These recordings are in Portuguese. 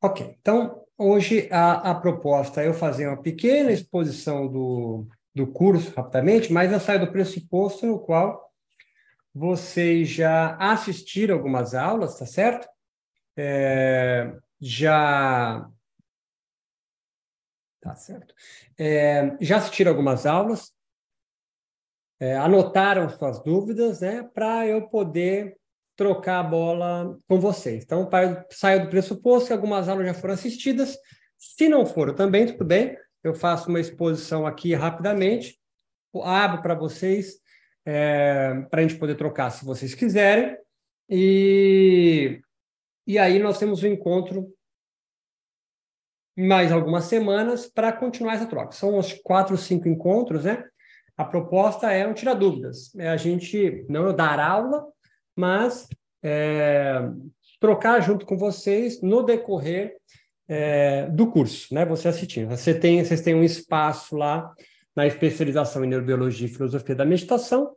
Ok, então hoje a, a proposta é eu fazer uma pequena exposição do, do curso rapidamente, mas eu saio do pressuposto no qual vocês já assistiram algumas aulas, tá certo? É, já. Tá certo. É, já assistiram algumas aulas, é, anotaram suas dúvidas, né, para eu poder trocar a bola com vocês. Então, saio do pressuposto que algumas aulas já foram assistidas. Se não foram também, tudo bem. Eu faço uma exposição aqui rapidamente, abro para vocês, é, para a gente poder trocar se vocês quiserem. E, e aí nós temos um encontro mais algumas semanas para continuar essa troca. São uns quatro, cinco encontros, né? A proposta é não tirar dúvidas. É a gente não dar aula, mas é, trocar junto com vocês no decorrer é, do curso, né? Você assistindo. Você tem, vocês têm um espaço lá na especialização em neurobiologia e filosofia da meditação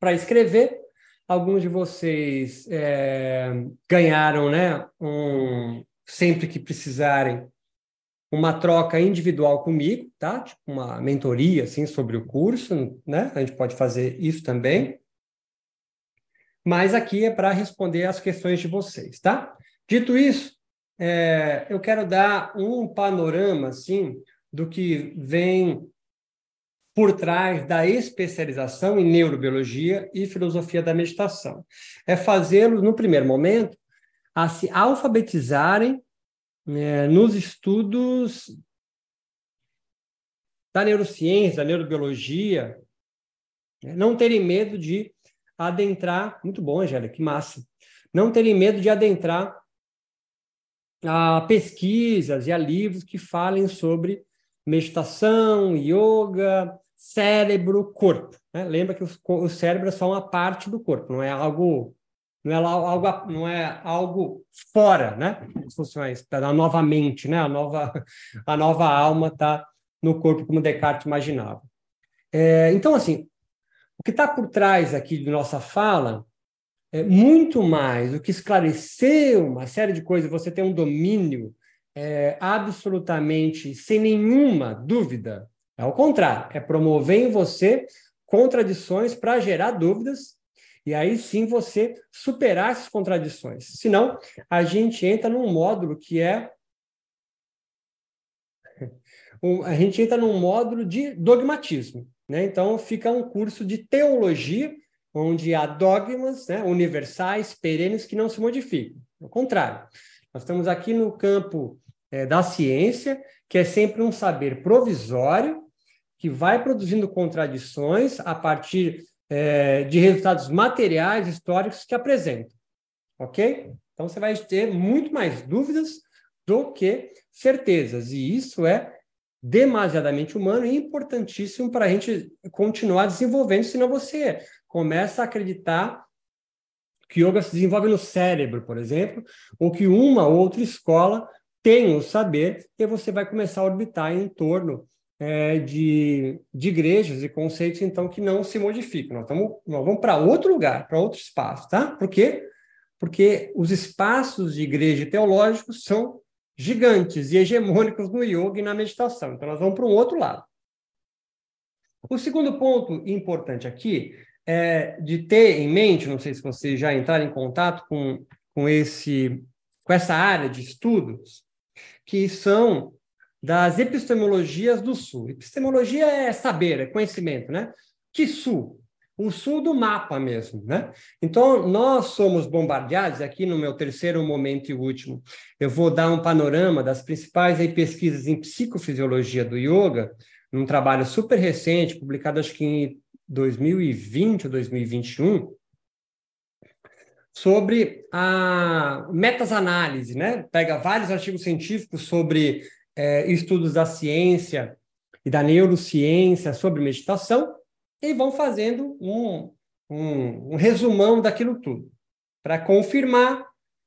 para escrever. Alguns de vocês é, ganharam, né? Um, sempre que precisarem uma troca individual comigo, tá? Tipo uma mentoria assim sobre o curso, né? A gente pode fazer isso também mas aqui é para responder as questões de vocês, tá? Dito isso, é, eu quero dar um panorama, assim, do que vem por trás da especialização em neurobiologia e filosofia da meditação. É fazê-los, no primeiro momento, a se alfabetizarem é, nos estudos da neurociência, da neurobiologia, né? não terem medo de adentrar. Muito bom, Angélica, que massa. Não terem medo de adentrar a pesquisas e a livros que falem sobre meditação, yoga, cérebro, corpo. Né? Lembra que o, cérebro é só uma parte do corpo, não é algo não é algo não é algo fora, né? Funções da nova mente, né? A nova a nova alma está no corpo como Descartes imaginava. É, então assim, que está por trás aqui de nossa fala é muito mais do que esclarecer uma série de coisas, você tem um domínio é, absolutamente sem nenhuma dúvida. É ao contrário, é promover em você contradições para gerar dúvidas e aí sim você superar essas contradições. Senão, a gente entra num módulo que é. a gente entra num módulo de dogmatismo. Né? Então, fica um curso de teologia, onde há dogmas né, universais, perenes, que não se modificam. Ao contrário, nós estamos aqui no campo é, da ciência, que é sempre um saber provisório, que vai produzindo contradições a partir é, de resultados materiais, históricos que apresentam. Ok? Então, você vai ter muito mais dúvidas do que certezas, e isso é demasiadamente humano e importantíssimo para a gente continuar desenvolvendo, senão você começa a acreditar que yoga se desenvolve no cérebro, por exemplo, ou que uma ou outra escola tem o saber, e você vai começar a orbitar em torno é, de, de igrejas e conceitos, então, que não se modificam. Nós, tamo, nós vamos para outro lugar, para outro espaço, tá? Por quê? Porque os espaços de igreja teológicos são gigantes e hegemônicos no yoga e na meditação. Então, nós vamos para um outro lado. O segundo ponto importante aqui é de ter em mente, não sei se vocês já entraram em contato com, com, esse, com essa área de estudos, que são das epistemologias do Sul. Epistemologia é saber, é conhecimento, né? Que Sul? O sul do mapa mesmo, né? Então, nós somos bombardeados, aqui no meu terceiro momento e último, eu vou dar um panorama das principais aí, pesquisas em psicofisiologia do yoga, num trabalho super recente, publicado acho que em 2020 ou 2021, sobre a metasanálise, né? Pega vários artigos científicos sobre é, estudos da ciência e da neurociência sobre meditação, e vão fazendo um, um, um resumão daquilo tudo, para confirmar,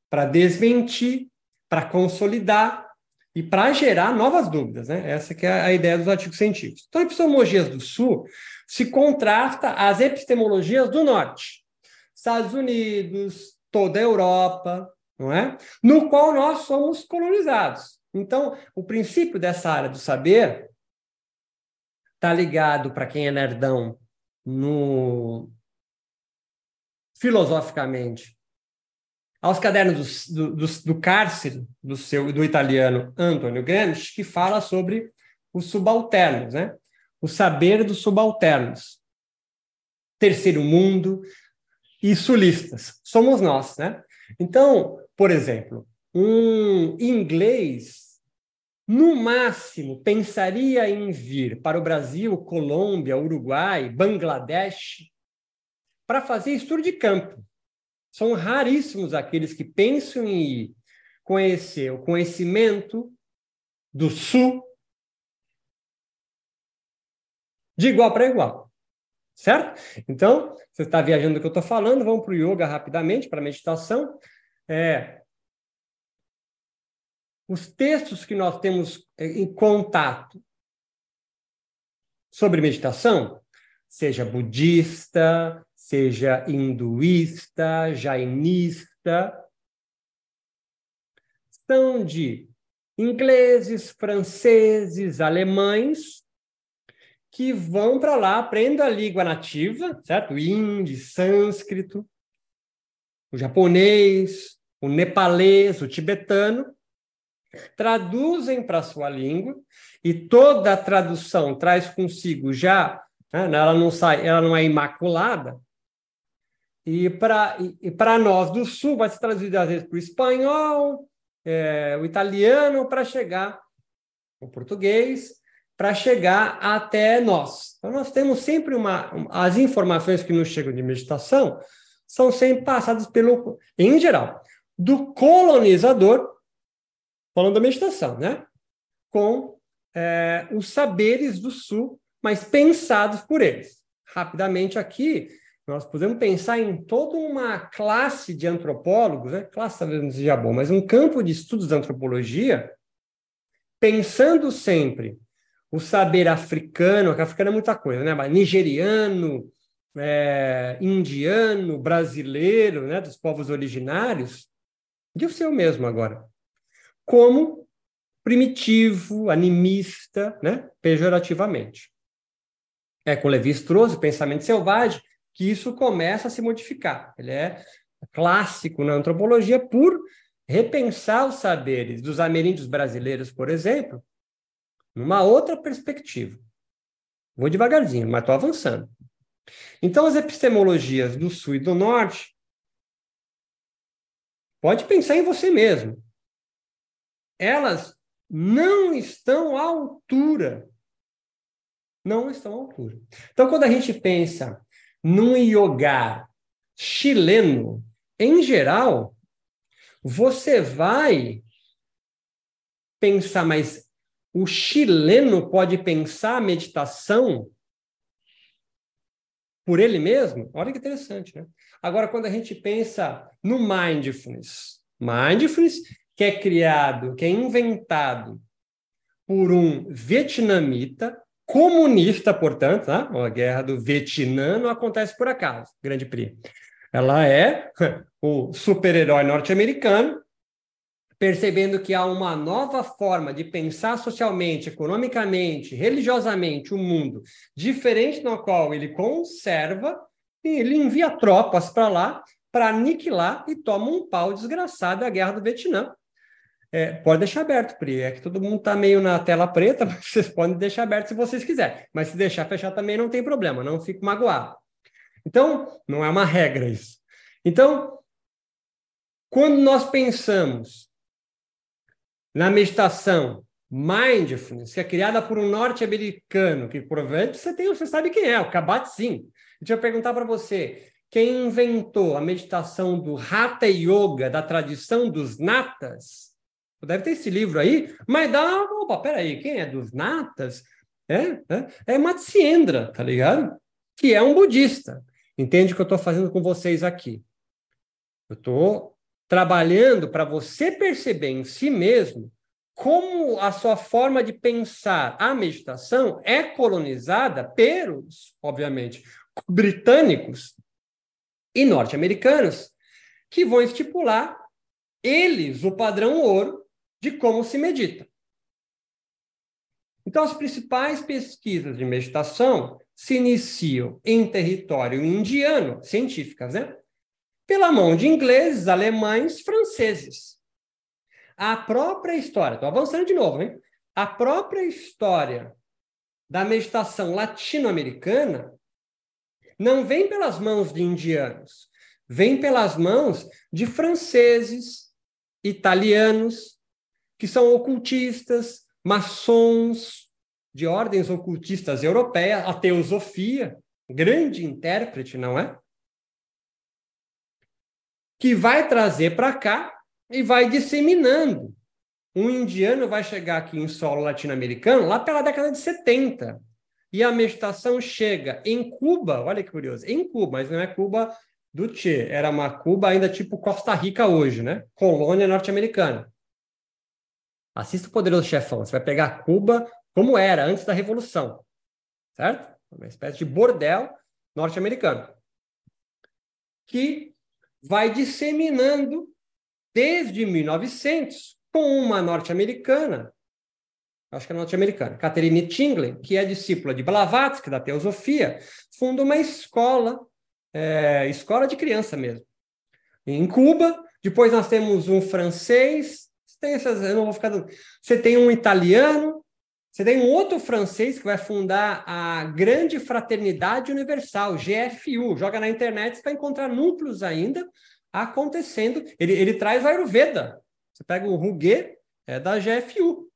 para desmentir, para consolidar e para gerar novas dúvidas. Né? Essa que é a ideia dos artigos científicos. Então, epistemologias do Sul se contrasta às epistemologias do Norte. Estados Unidos, toda a Europa, não é? No qual nós somos colonizados. Então, o princípio dessa área do saber está ligado, para quem é nerdão, no filosoficamente, aos cadernos do, do, do cárcere do seu do italiano Antonio Gramsci, que fala sobre os subalternos, né? O saber dos subalternos. Terceiro mundo e sulistas. Somos nós, né? Então, por exemplo, um inglês no máximo pensaria em vir para o Brasil, Colômbia, Uruguai, Bangladesh para fazer estudo de campo. São raríssimos aqueles que pensam em conhecer o conhecimento do Sul de igual para igual. Certo? Então, você está viajando do que eu estou falando, vamos para o yoga rapidamente, para a meditação. É, os textos que nós temos é, em contato sobre meditação, seja budista, seja hinduísta, jainista, são de ingleses, franceses, alemães, que vão para lá, aprendem a língua nativa, certo? Hindi, sânscrito, o japonês, o nepalês, o tibetano, traduzem para a sua língua, e toda a tradução traz consigo já, né, ela não sai, ela não é imaculada, e para e, para nós do Sul, vai ser traduzido às vezes para o espanhol, é, o italiano, para chegar o português, para chegar até nós. Então, nós temos sempre uma. As informações que nos chegam de meditação são sempre passadas pelo, em geral, do colonizador, falando da meditação, né? Com é, os saberes do Sul, mas pensados por eles. Rapidamente aqui, nós podemos pensar em toda uma classe de antropólogos, né? classe talvez não seja bom, mas um campo de estudos da antropologia, pensando sempre o saber africano, que africano é muita coisa, né? Mas nigeriano, é, indiano, brasileiro, né? Dos povos originários, e o seu mesmo agora, como primitivo, animista, né? Pejorativamente. É com Levi-Strauss, pensamento selvagem, que isso começa a se modificar. Ele é clássico na antropologia por repensar os saberes dos ameríndios brasileiros, por exemplo, numa outra perspectiva. Vou devagarzinho, mas estou avançando. Então, as epistemologias do Sul e do Norte, pode pensar em você mesmo. Elas não estão à altura. Não estão à altura. Então, quando a gente pensa num yoga chileno, em geral, você vai pensar, mas o chileno pode pensar a meditação por ele mesmo? Olha que interessante, né? Agora, quando a gente pensa no mindfulness, mindfulness que é criado, que é inventado por um vietnamita comunista, portanto, né? a guerra do Vietnã não acontece por acaso, grande Pri. Ela é o super-herói norte-americano, percebendo que há uma nova forma de pensar socialmente, economicamente, religiosamente o mundo, diferente no qual ele conserva, e ele envia tropas para lá para aniquilar e toma um pau desgraçado da guerra do Vietnã. É, pode deixar aberto, Pri. É que todo mundo está meio na tela preta, mas vocês podem deixar aberto se vocês quiserem. Mas se deixar fechar também não tem problema, não fico magoado. Então, não é uma regra isso. Então, quando nós pensamos na meditação mindfulness, que é criada por um norte-americano, que provavelmente você tem, você sabe quem é, o Kabat-Zinn. Deixa eu perguntar para você, quem inventou a meditação do Hatha Yoga, da tradição dos natas, Deve ter esse livro aí, mas dá. Opa, peraí, quem é dos natas? É, é, é tá ligado? Que é um budista. Entende o que eu estou fazendo com vocês aqui? Eu estou trabalhando para você perceber em si mesmo como a sua forma de pensar a meditação é colonizada pelos, obviamente, britânicos e norte-americanos, que vão estipular eles o padrão ouro de como se medita. Então, as principais pesquisas de meditação se iniciam em território indiano, científicas, né? Pela mão de ingleses, alemães, franceses. A própria história, estou avançando de novo, hein? A própria história da meditação latino-americana não vem pelas mãos de indianos, vem pelas mãos de franceses, italianos, que são ocultistas, maçons, de ordens ocultistas europeias, a teosofia, grande intérprete, não é? Que vai trazer para cá e vai disseminando. Um indiano vai chegar aqui em solo latino-americano lá pela década de 70. E a meditação chega em Cuba, olha que curioso, em Cuba, mas não é Cuba do Che, era uma Cuba ainda tipo Costa Rica hoje, né? Colônia norte-americana. Assista o Poderoso Chefão, você vai pegar Cuba como era antes da Revolução, certo? Uma espécie de bordel norte-americano, que vai disseminando desde 1900 com uma norte-americana, acho que é norte-americana, Catherine Tingley, que é discípula de Blavatsky, da Teosofia, funda uma escola, é, escola de criança mesmo, em Cuba. Depois nós temos um francês, tem essas, eu não vou ficar. Você tem um italiano, você tem um outro francês que vai fundar a Grande Fraternidade Universal, GFU. Joga na internet, você vai encontrar núcleos ainda acontecendo. Ele, ele traz o Ayurveda. Você pega o Ruguet, é da GFU.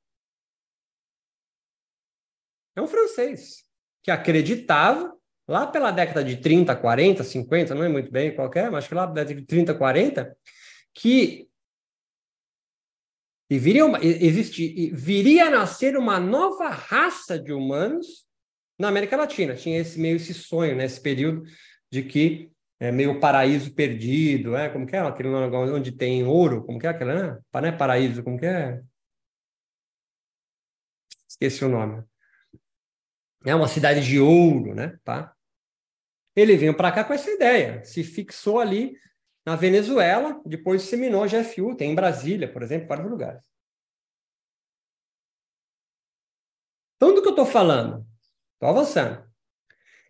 É um francês que acreditava, lá pela década de 30, 40, 50, não é muito bem qualquer, mas acho que lá pela década de 30, 40, que e viria, uma, existe, viria a nascer uma nova raça de humanos na América Latina. Tinha esse meio esse sonho nesse né, período de que é meio paraíso perdido, é como que é aquele lugar onde tem ouro, como que é aquele, né? Não é paraíso, como que é? Esqueci o nome. É uma cidade de ouro, né? Tá? Ele veio para cá com essa ideia, se fixou ali na Venezuela, depois disseminou a GFU, tem em Brasília, por exemplo, vários lugares. Então, do que eu estou falando? Estou avançando.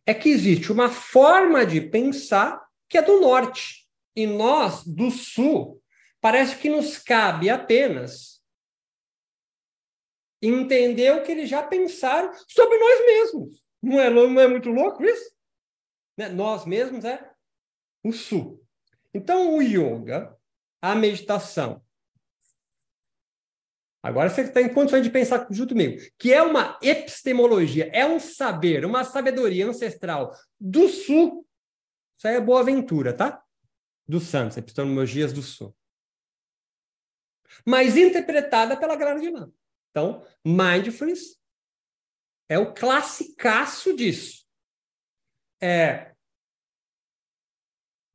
É que existe uma forma de pensar que é do norte. E nós, do sul, parece que nos cabe apenas entender o que eles já pensaram sobre nós mesmos. Não é, não é muito louco isso? Né? Nós mesmos é o sul. Então, o yoga, a meditação, agora você está em condições de pensar junto comigo, que é uma epistemologia, é um saber, uma sabedoria ancestral do sul. Isso aí é boa aventura, tá? Dos santos, epistemologias do sul. Mas interpretada pela lã. Então, mindfulness é o classicaço disso. É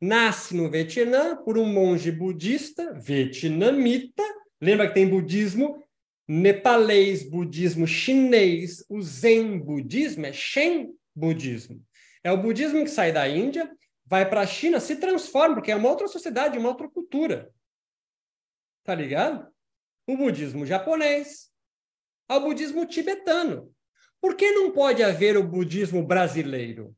nasce no Vietnã por um monge budista vietnamita. Lembra que tem budismo nepalês, budismo chinês, o Zen budismo é Shen budismo. É o budismo que sai da Índia, vai para a China, se transforma, porque é uma outra sociedade, uma outra cultura. Tá ligado? O budismo japonês, ao budismo tibetano. Por que não pode haver o budismo brasileiro?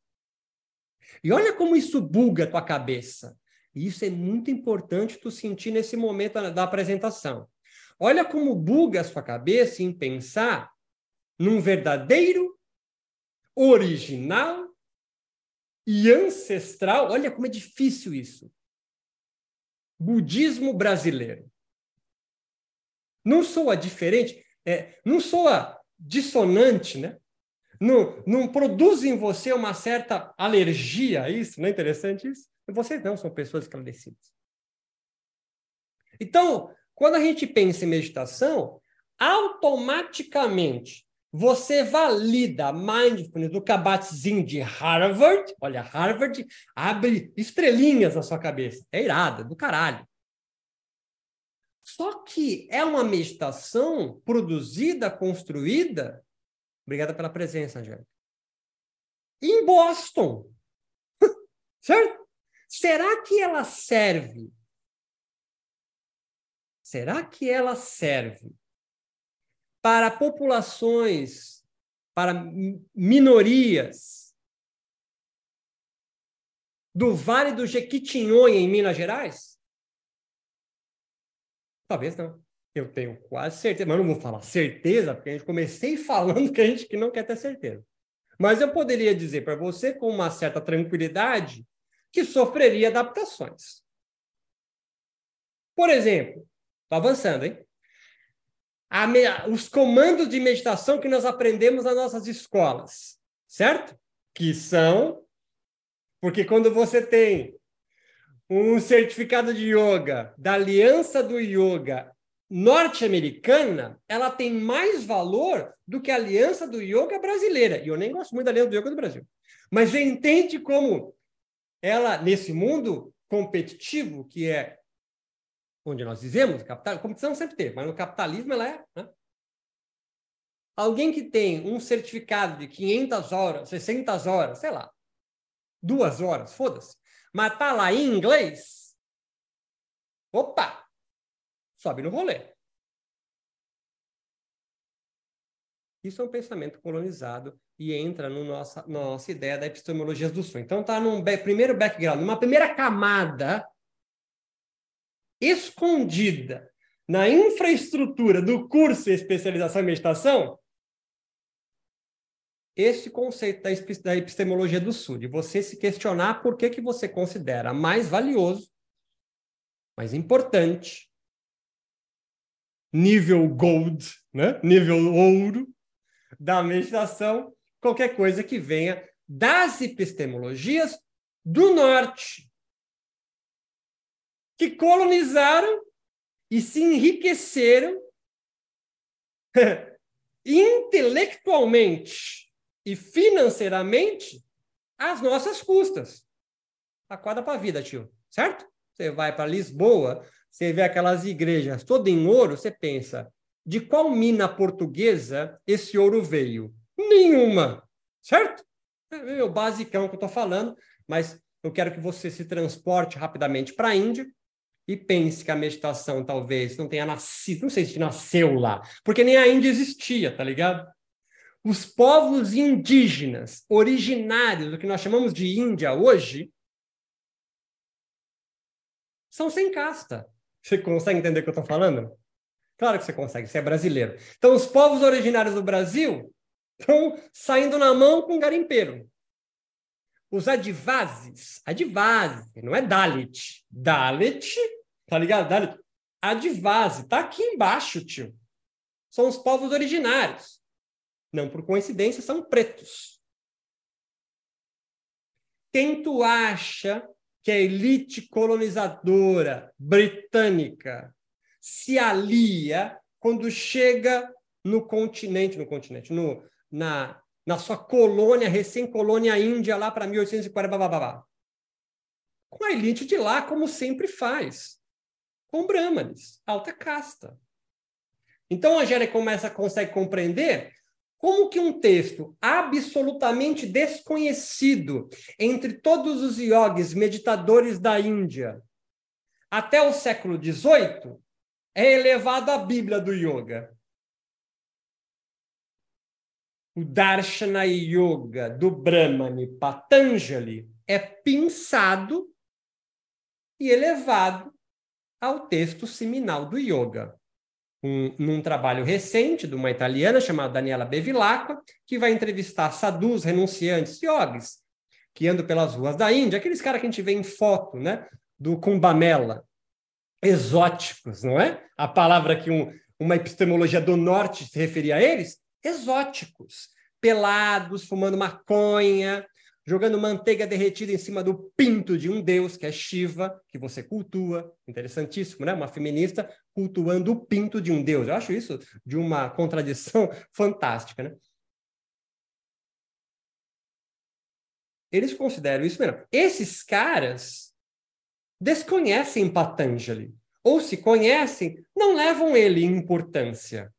E olha como isso buga a tua cabeça. E isso é muito importante tu sentir nesse momento da apresentação. Olha como buga a sua cabeça em pensar num verdadeiro, original e ancestral. Olha como é difícil isso. Budismo brasileiro. Não soa diferente, é, não soa dissonante, né? Não, não produz em você uma certa alergia a isso? Não é interessante isso? Vocês não são pessoas esclarecidas. Então, quando a gente pensa em meditação, automaticamente você valida mindfulness do Kabat-Zinn de Harvard. Olha, Harvard abre estrelinhas na sua cabeça. É irada, do caralho. Só que é uma meditação produzida, construída Obrigada pela presença, Angélica. Em Boston. certo? Será que ela serve será que ela serve para populações, para minorias do Vale do Jequitinhonha, em Minas Gerais? Talvez não. Eu tenho quase certeza, mas não vou falar certeza, porque a gente comecei falando que a gente que não quer ter certeza. Mas eu poderia dizer para você com uma certa tranquilidade que sofreria adaptações. Por exemplo, estou avançando, hein? Me... os comandos de meditação que nós aprendemos nas nossas escolas, certo? Que são. Porque quando você tem um certificado de yoga da Aliança do Yoga norte-americana, ela tem mais valor do que a Aliança do Yoga brasileira. E eu nem gosto muito da Aliança do Yoga do Brasil. Mas você entende como ela, nesse mundo competitivo, que é onde nós vivemos, capital, competição sempre teve, mas no capitalismo ela é. Né? Alguém que tem um certificado de 500 horas, 600 horas, sei lá, duas horas, foda-se, mas tá lá em inglês, opa, sobe no rolê. Isso é um pensamento colonizado e entra no nossa, nossa ideia da epistemologia do sonho. Então, está num primeiro background, numa primeira camada escondida na infraestrutura do curso especialização em meditação, esse conceito da epistemologia do sul, de você se questionar por que, que você considera mais valioso, mais importante, nível gold, né? nível ouro da meditação, qualquer coisa que venha das epistemologias do norte, que colonizaram e se enriqueceram intelectualmente e financeiramente às nossas custas. Acorda para a vida, tio, certo? Você vai para Lisboa, você vê aquelas igrejas todas em ouro, você pensa, de qual mina portuguesa esse ouro veio? Nenhuma, certo? É o basicão que eu estou falando, mas eu quero que você se transporte rapidamente para a Índia e pense que a meditação talvez não tenha nascido, não sei se nasceu lá, porque nem a Índia existia, tá ligado? Os povos indígenas originários do que nós chamamos de Índia hoje são sem casta. Você consegue entender o que eu estou falando? Claro que você consegue, você é brasileiro. Então, os povos originários do Brasil estão saindo na mão com garimpeiro. Os adivases, adivase, não é Dalit. Dalit Tá ligado? Dali, a Adivase, tá aqui embaixo, tio. São os povos originários. Não por coincidência, são pretos. Quem tu acha que a elite colonizadora britânica se alia quando chega no continente, no continente, no, na, na sua colônia, recém-colônia índia, lá para 1840, babá, com a elite de lá, como sempre faz com brahmanes, alta casta. Então a Angélica começa, consegue compreender como que um texto absolutamente desconhecido entre todos os yogis meditadores da Índia até o século XVIII é elevado à Bíblia do Yoga. O Darshana Yoga do Brahmani Patanjali é pinçado e elevado ao texto seminal do yoga. Um, num trabalho recente de uma italiana chamada Daniela Bevilacqua, que vai entrevistar sadhus, renunciantes, yogis, que andam pelas ruas da Índia, aqueles caras que a gente vê em foto, né, do Kumbamela, exóticos, não é? A palavra que um, uma epistemologia do norte se referia a eles, exóticos, pelados, fumando maconha, jogando manteiga derretida em cima do pinto de um deus, que é Shiva, que você cultua. Interessantíssimo, né? Uma feminista cultuando o pinto de um deus. Eu acho isso de uma contradição fantástica, né? Eles consideram isso mesmo. Esses caras desconhecem Patanjali. Ou se conhecem, não levam ele em importância.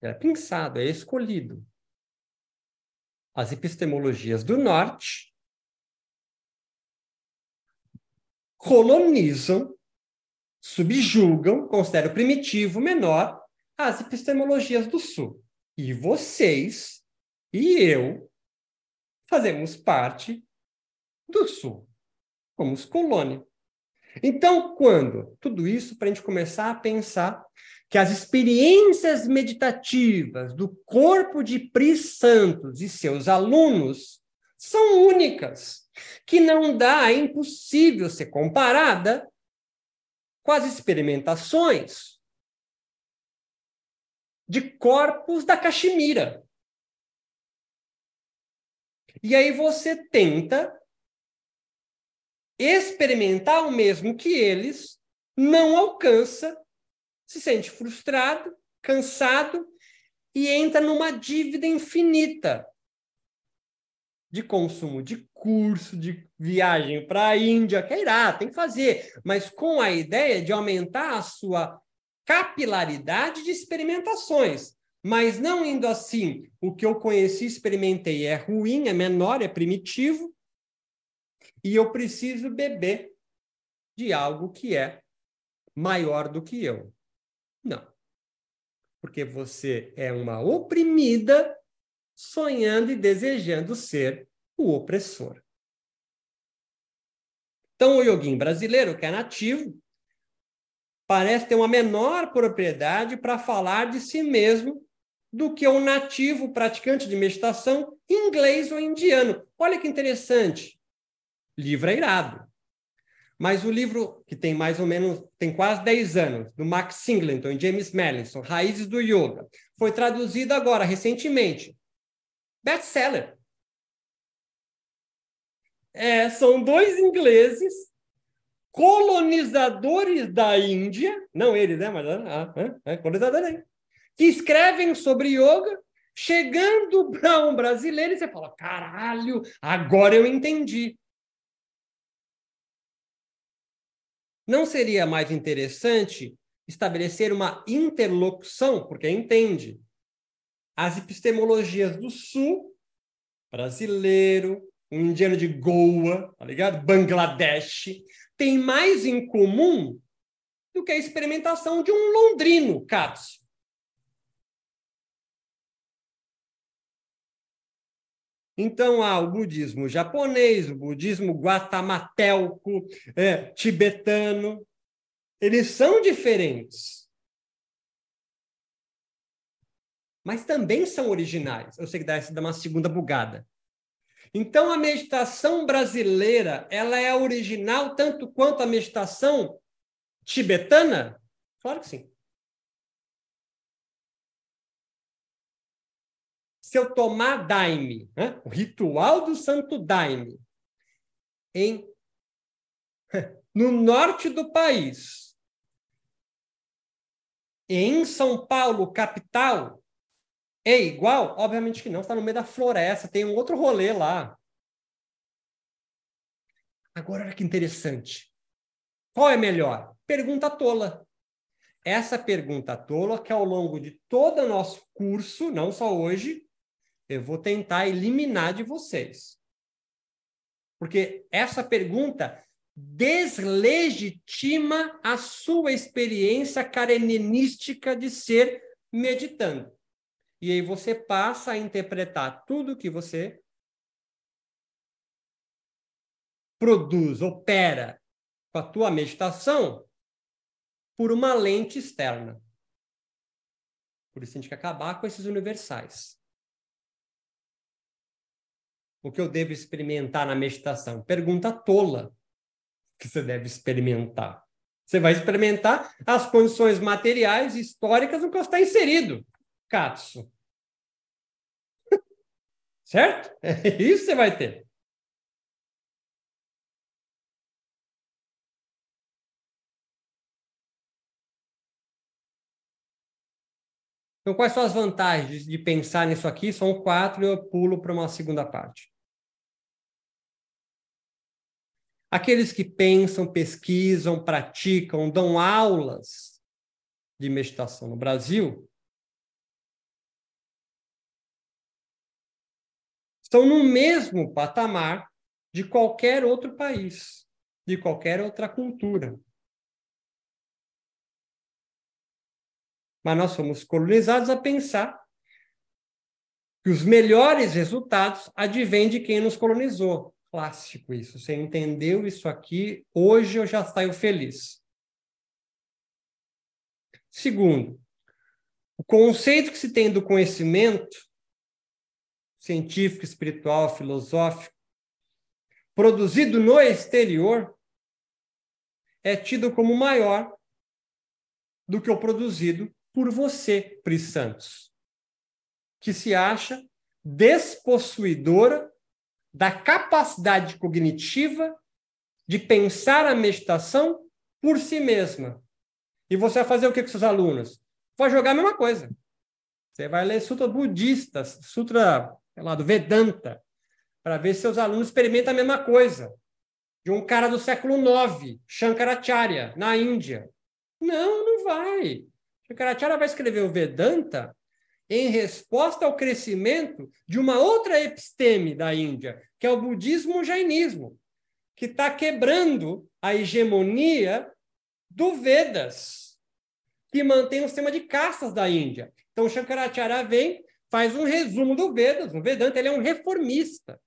É pensado, é escolhido as epistemologias do norte colonizam, subjugam, consideram primitivo, menor, as epistemologias do Sul. E vocês e eu fazemos parte do Sul, como os colônia. Então, quando tudo isso para a gente começar a pensar que as experiências meditativas do corpo de Pris Santos e seus alunos são únicas, que não dá, é impossível ser comparada com as experimentações de corpos da Caxemira. E aí você tenta experimentar o mesmo que eles, não alcança, se sente frustrado, cansado e entra numa dívida infinita de consumo de curso, de viagem para a Índia, que é irá, tem que fazer, mas com a ideia de aumentar a sua capilaridade de experimentações, mas não indo assim, o que eu conheci, experimentei é ruim, é menor, é primitivo, e eu preciso beber de algo que é maior do que eu. Não. Porque você é uma oprimida sonhando e desejando ser o opressor. Então, o yoguin brasileiro, que é nativo, parece ter uma menor propriedade para falar de si mesmo do que o nativo praticante de meditação inglês ou indiano. Olha que interessante livro é irado. Mas o livro, que tem mais ou menos, tem quase 10 anos, do Max Singleton e James Mellinson, Raízes do Yoga, foi traduzido agora, recentemente. Best-seller. É, são dois ingleses colonizadores da Índia, não eles, né? Mas ah, ah, é, colonizadores que escrevem sobre yoga, chegando para um brasileiro e você fala: caralho, agora eu entendi. Não seria mais interessante estabelecer uma interlocução, porque entende as epistemologias do Sul, brasileiro, um indiano de Goa, tá ligado? Bangladesh, tem mais em comum do que a experimentação de um londrino, Katsu. Então, há o budismo japonês, o budismo guatamatelco, é, tibetano. Eles são diferentes. Mas também são originais. Eu sei que dá, dá uma segunda bugada. Então, a meditação brasileira, ela é original tanto quanto a meditação tibetana? Claro que sim. Se eu tomar daime, né? o ritual do santo daime, em, no norte do país, em São Paulo, capital, é igual? Obviamente que não, está no meio da floresta, tem um outro rolê lá. Agora, olha que interessante. Qual é melhor? Pergunta tola. Essa pergunta tola que ao longo de todo o nosso curso, não só hoje, eu vou tentar eliminar de vocês. Porque essa pergunta deslegitima a sua experiência karenística de ser meditando. E aí você passa a interpretar tudo que você produz, opera com a tua meditação por uma lente externa. Por isso a gente quer acabar com esses universais o que eu devo experimentar na meditação? Pergunta tola que você deve experimentar. Você vai experimentar as condições materiais e históricas no que está inserido. Katsu. certo? É isso que você vai ter. Então, quais são as vantagens de pensar nisso aqui? São quatro e eu pulo para uma segunda parte. Aqueles que pensam, pesquisam, praticam, dão aulas de meditação no Brasil estão no mesmo patamar de qualquer outro país. de qualquer outra cultura. Mas nós somos colonizados a pensar que os melhores resultados advêm de quem nos colonizou. Clássico isso. Você entendeu isso aqui, hoje eu já saio feliz. Segundo, o conceito que se tem do conhecimento científico, espiritual, filosófico, produzido no exterior, é tido como maior do que o produzido por você, Pri Santos, que se acha despossuidora da capacidade cognitiva de pensar a meditação por si mesma. E você vai fazer o que com seus alunos? Vai jogar a mesma coisa. Você vai ler sutra budistas, sutra lá, do Vedanta, para ver se seus alunos experimentam a mesma coisa. De um cara do século IX, Shankaracharya, na Índia. Não, não vai. Shankaracharya vai escrever o Vedanta em resposta ao crescimento de uma outra episteme da Índia, que é o budismo jainismo, que está quebrando a hegemonia do Vedas, que mantém o sistema de castas da Índia. Então, Shankaracharya vem, faz um resumo do Vedas. O Vedanta ele é um reformista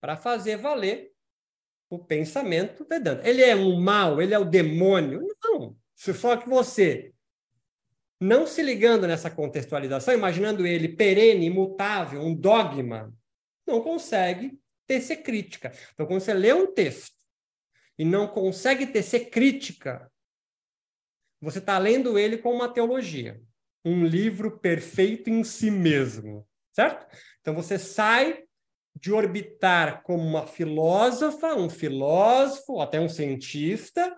para fazer valer o pensamento Vedanta. Ele é um mal, ele é o demônio? Não. Só que você não se ligando nessa contextualização, imaginando ele perene, imutável, um dogma, não consegue tecer crítica. Então, quando você lê um texto e não consegue tecer crítica, você está lendo ele com uma teologia, um livro perfeito em si mesmo, certo? Então, você sai de orbitar como uma filósofa, um filósofo, até um cientista,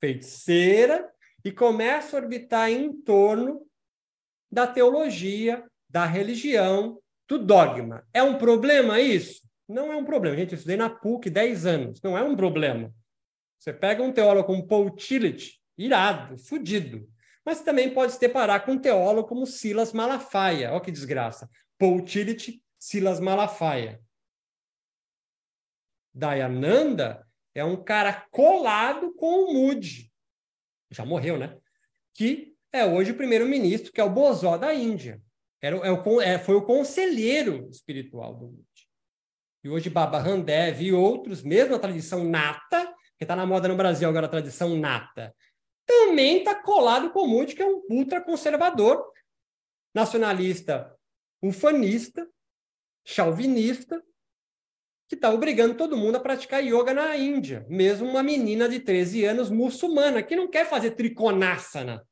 feiticeira, e começa a orbitar em torno da teologia, da religião, do dogma. É um problema isso? Não é um problema. Gente, eu estudei na PUC 10 anos. Não é um problema. Você pega um teólogo como Paul Tillich, irado, fudido. Mas também pode se deparar com um teólogo como Silas Malafaia. Olha que desgraça. Paul Tillich, Silas Malafaia. Dayananda é um cara colado com o Moody já morreu, né? Que é hoje o primeiro-ministro, que é o Bozó da Índia. Era, é o, é, foi o conselheiro espiritual do Moody. E hoje Baba Ramdev e outros, mesmo a tradição nata, que está na moda no Brasil agora a tradição nata, também está colado com o Moody, que é um ultraconservador, nacionalista, ufanista, chauvinista, que está obrigando todo mundo a praticar yoga na Índia. Mesmo uma menina de 13 anos muçulmana que não quer fazer trikonasana.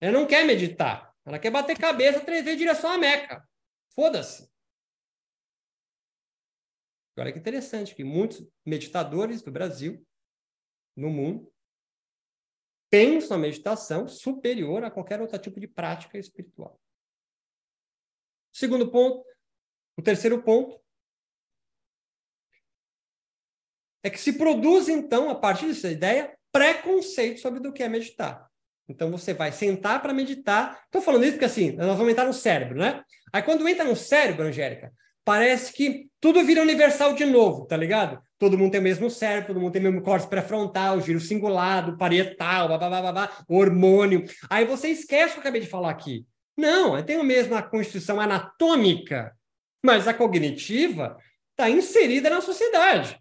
Ela não quer meditar. Ela quer bater cabeça três vezes em direção à Meca. Foda-se. Olha que interessante que muitos meditadores do Brasil, no mundo, pensam a meditação superior a qualquer outro tipo de prática espiritual. Segundo ponto, o terceiro ponto, é que se produz, então, a partir dessa ideia, preconceito sobre do que é meditar. Então, você vai sentar para meditar. Estou falando isso porque, assim, nós vamos entrar no cérebro, né? Aí, quando entra no cérebro, Angélica, parece que tudo vira universal de novo, tá ligado? Todo mundo tem o mesmo cérebro, todo mundo tem o mesmo córtex pré-frontal, giro cingulado, parietal, blá, hormônio. Aí você esquece o que eu acabei de falar aqui. Não, tem a mesma constituição anatômica, mas a cognitiva está inserida na sociedade.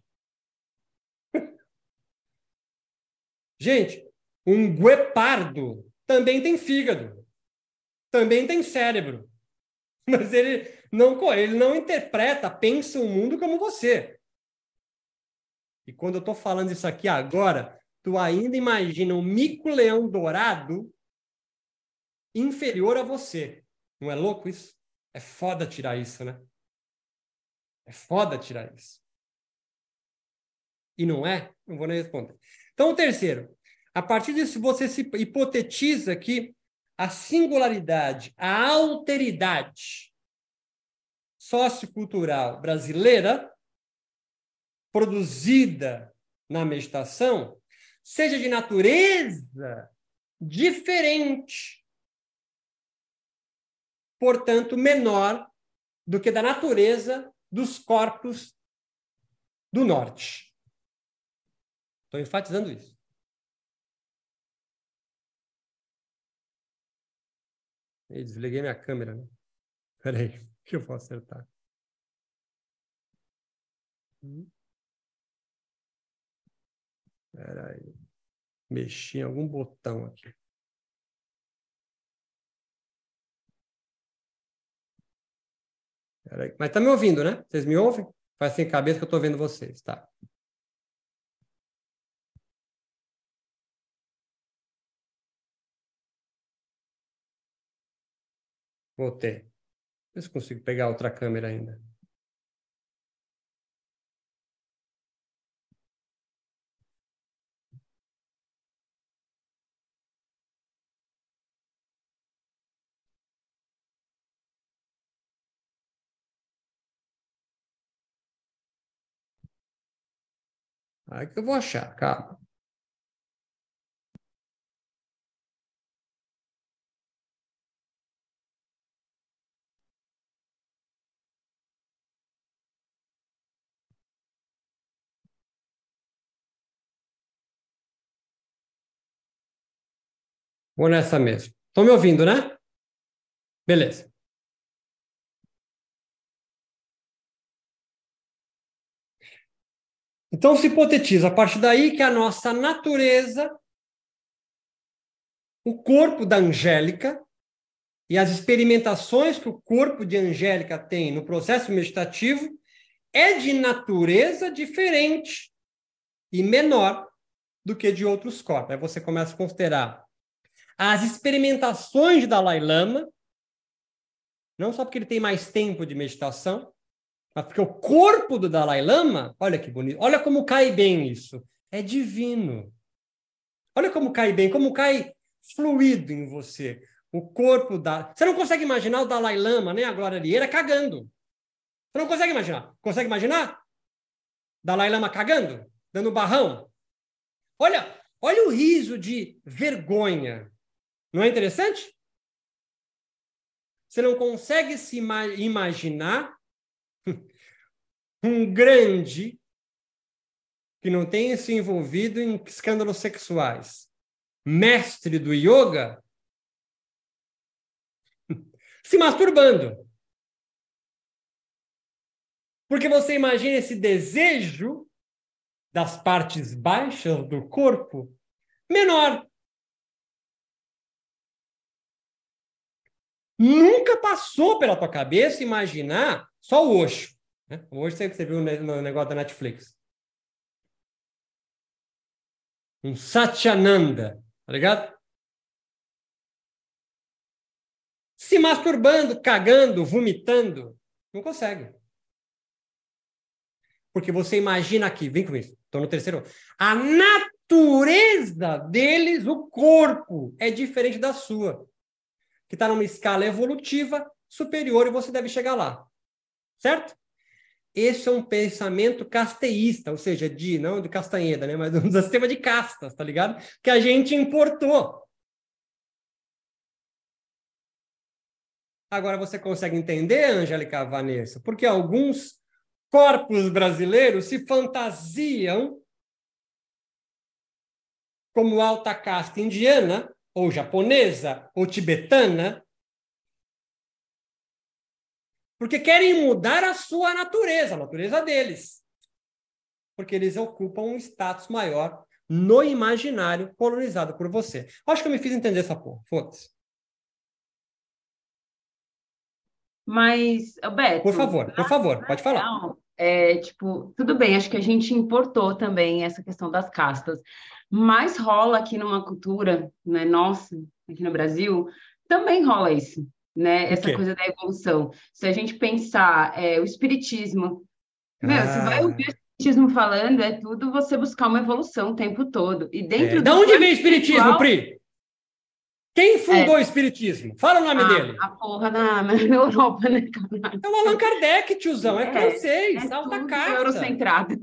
Gente, um guepardo também tem fígado, também tem cérebro, mas ele não, ele não interpreta, pensa o mundo como você. E quando eu estou falando isso aqui agora, tu ainda imagina um mico-leão dourado inferior a você. Não é louco isso? É foda tirar isso, né? É foda tirar isso. E não é? Não vou nem responder. Então, o terceiro, a partir disso, você se hipotetiza que a singularidade, a alteridade sociocultural brasileira, produzida na meditação, seja de natureza diferente, portanto, menor do que da natureza dos corpos do norte. Estou enfatizando isso. Eu desliguei minha câmera, né? Peraí, que eu vou acertar. Peraí. Mexi em algum botão aqui. Peraí. Mas tá me ouvindo, né? Vocês me ouvem? Faz sem cabeça que eu estou vendo vocês, tá? Voltei. Ver se consigo pegar outra câmera ainda. Aí que eu vou achar, calma. Vou nessa mesmo. Estão me ouvindo, né? Beleza. Então se hipotetiza a partir daí que a nossa natureza, o corpo da Angélica e as experimentações que o corpo de Angélica tem no processo meditativo é de natureza diferente e menor do que de outros corpos. Aí você começa a considerar as experimentações de Dalai Lama, não só porque ele tem mais tempo de meditação, mas porque o corpo do Dalai Lama, olha que bonito, olha como cai bem isso, é divino. Olha como cai bem, como cai fluido em você. O corpo da. Você não consegue imaginar o Dalai Lama, nem a Glória Lieira cagando. Você não consegue imaginar. Consegue imaginar? Dalai Lama cagando? Dando barrão? Olha, olha o riso de vergonha. Não é interessante? Você não consegue se imaginar um grande que não tenha se envolvido em escândalos sexuais, mestre do yoga, se masturbando. Porque você imagina esse desejo das partes baixas do corpo menor. Nunca passou pela tua cabeça imaginar só o Osho. Né? Hoje você viu no negócio da Netflix. Um Satyananda, tá ligado? Se masturbando, cagando, vomitando. Não consegue. Porque você imagina aqui, vem com isso, estou no terceiro. A natureza deles, o corpo, é diferente da sua. Que está numa escala evolutiva superior e você deve chegar lá. Certo? Esse é um pensamento casteísta, ou seja, de não de Castanheda, né, mas um sistema de castas, tá ligado? Que a gente importou. Agora você consegue entender, Angélica Vanessa, porque alguns corpos brasileiros se fantasiam como alta casta indiana, ou japonesa, ou tibetana, porque querem mudar a sua natureza, a natureza deles. Porque eles ocupam um status maior no imaginário colonizado por você. Acho que eu me fiz entender essa porra. Foda-se. Mas, Beto. Por favor, por favor, pode falar. Não, é, tipo, tudo bem, acho que a gente importou também essa questão das castas, mas rola aqui numa cultura, né, nossa, aqui no Brasil, também rola isso né? Essa coisa da evolução. Se a gente pensar é, o espiritismo, meu, ah. você vai ouvir o espiritismo falando, é tudo você buscar uma evolução o tempo todo. E dentro é. Da onde vem o espiritismo, Pri? Quem fundou é. o espiritismo? Fala o nome ah, dele. A porra na, na Europa, né, É o Allan Kardec, tiozão. É, é francês, é alta carta. Eurocentrado.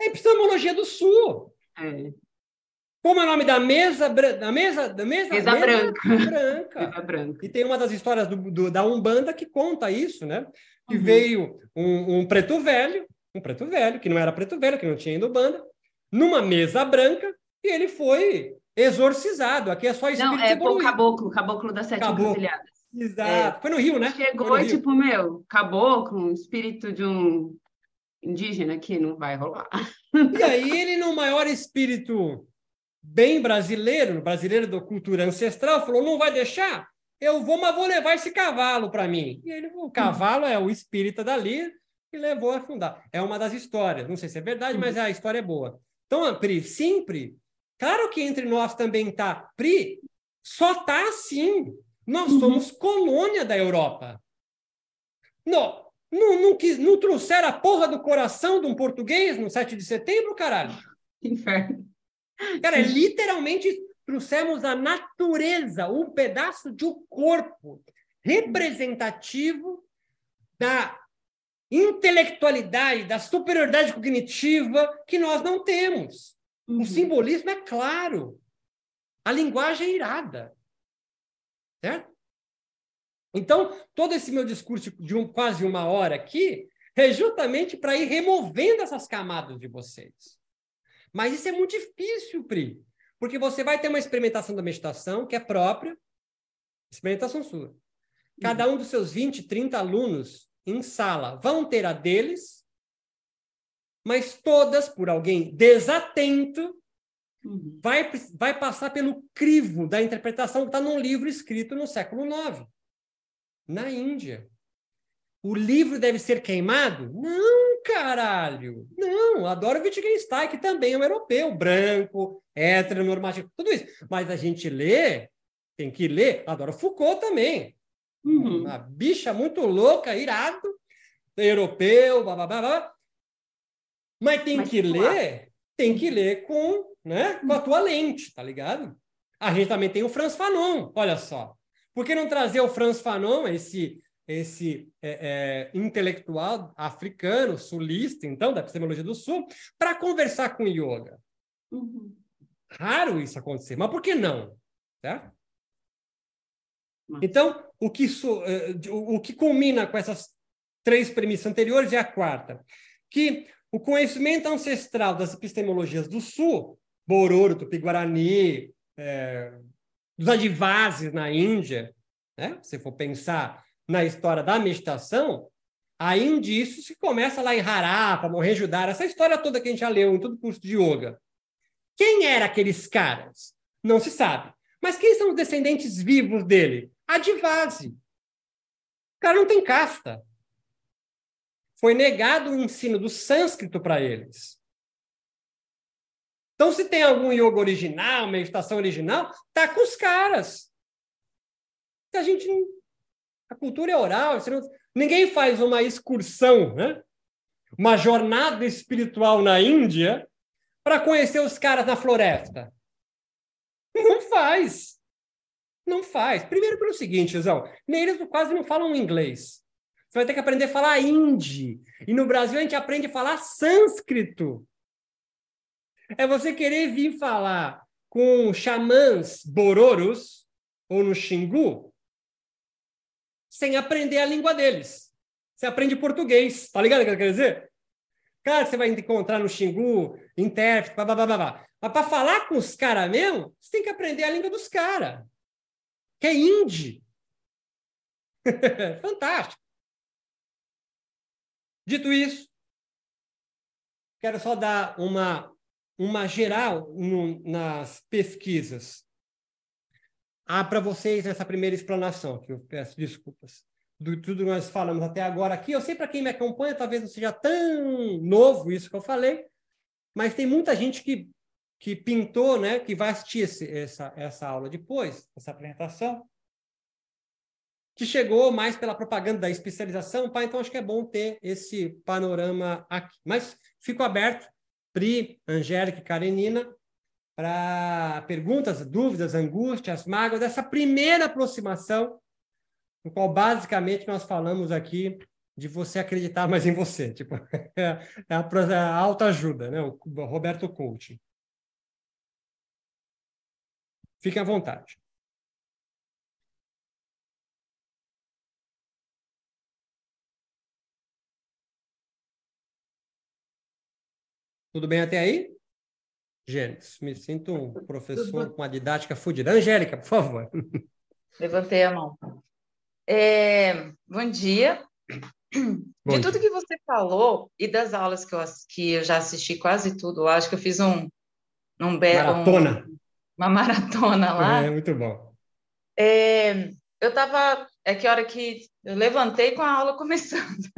É epistemologia do Sul. É. Como é o nome da mesa, da mesa, da mesa, mesa, mesa branca. branca. mesa branca. E tem uma das histórias do, do, da Umbanda que conta isso, né? Que uhum. veio um, um, preto velho um preto velho, que não era preto velho, que não tinha indo banda, numa mesa branca, e ele foi exorcizado. Aqui é só espírito Não, é o caboclo, caboclo das sete caboclo. encruzilhadas. Exato. É, foi no Rio, né? Chegou e, tipo, meu, caboclo, um espírito de um indígena que não vai rolar. E aí ele, no maior espírito bem brasileiro, brasileiro da cultura ancestral, falou: não vai deixar? Eu vou, mas vou levar esse cavalo para mim. E ele, o cavalo é o espírita dali e levou a fundar. É uma das histórias. Não sei se é verdade, mas a história é boa. Então, Pri, sempre, claro que entre nós também tá. Pri, só tá assim. Nós uhum. somos colônia da Europa. Não, não, não, quis, não trouxeram a porra do coração de um português no 7 de setembro, caralho? Inferno. Cara, é literalmente trouxemos a natureza, um pedaço de um corpo representativo da intelectualidade, da superioridade cognitiva que nós não temos. Uhum. O simbolismo é claro. A linguagem é irada. Certo? Então, todo esse meu discurso de um, quase uma hora aqui é justamente para ir removendo essas camadas de vocês. Mas isso é muito difícil, Pri, porque você vai ter uma experimentação da meditação que é própria, experimentação sua. Cada um dos seus 20, 30 alunos em sala vão ter a deles, mas todas, por alguém desatento, uhum. vai, vai passar pelo crivo da interpretação que está num livro escrito no século IX, na Índia. O livro deve ser queimado? Não, caralho. Não, adoro Wittgenstein, que também é um europeu, branco, heteronormativo, tudo isso. Mas a gente lê, tem que ler, adoro Foucault também. Uhum. Uma bicha muito louca, irado, europeu, blá, blá, blá, blá. Mas tem Mas que ler, tem que ler com, né, com a tua lente, tá ligado? A gente também tem o Franz Fanon, olha só. Por que não trazer o Franz Fanon, esse esse é, é, intelectual africano, sulista, então, da epistemologia do sul, para conversar com yoga. Uhum. Raro isso acontecer, mas por que não? Certo? Então, o que, so, é, o que culmina com essas três premissas anteriores é a quarta, que o conhecimento ancestral das epistemologias do Sul, Bororo, Tupi-Guarani, é, dos Adivasis na Índia, né? se for pensar na história da meditação, aí disso se começa lá em Harappa, Mohenjo-Daro, essa história toda que a gente já leu em todo curso de yoga. Quem eram aqueles caras? Não se sabe. Mas quem são os descendentes vivos dele? Adivase. O cara não tem casta. Foi negado o ensino do sânscrito para eles. Então, se tem algum yoga original, meditação original, tá com os caras. A gente a cultura é oral. Ninguém faz uma excursão, né? uma jornada espiritual na Índia para conhecer os caras na floresta. Não faz. Não faz. Primeiro pelo seguinte, Zão, eles quase não falam inglês. Você vai ter que aprender a falar hindi. E no Brasil a gente aprende a falar sânscrito. É você querer vir falar com xamãs bororos ou no Xingu, sem aprender a língua deles. Você aprende português, tá ligado o que eu quero dizer? Cara, você vai encontrar no Xingu, intérprete, blá, blá, blá, blá. Mas para falar com os caras mesmo, você tem que aprender a língua dos caras, que é hindi. Fantástico. Dito isso, quero só dar uma, uma geral no, nas pesquisas ah, para vocês essa primeira explanação, que eu peço desculpas, do tudo que nós falamos até agora aqui. Eu sei para quem me acompanha, talvez não seja tão novo isso que eu falei, mas tem muita gente que, que pintou, né, que vai assistir esse, essa, essa aula depois, essa apresentação, que chegou mais pela propaganda da especialização, pá, então acho que é bom ter esse panorama aqui. Mas fico aberto, Pri, Angélica e Karenina, para perguntas, dúvidas, angústias, mágoas, dessa primeira aproximação, no qual basicamente nós falamos aqui de você acreditar mais em você, tipo, é a, a autoajuda, né? o Roberto Coaching. Fiquem à vontade. Tudo bem até aí? Gênesis, me sinto um professor com uma didática fodida. Angélica, por favor. Levantei a mão. É, bom dia. Bom de tudo dia. que você falou e das aulas que eu, que eu já assisti quase tudo, acho que eu fiz um, um maratona. Um, uma maratona lá. É, muito bom. É, eu estava. É que hora que eu levantei com a aula começando.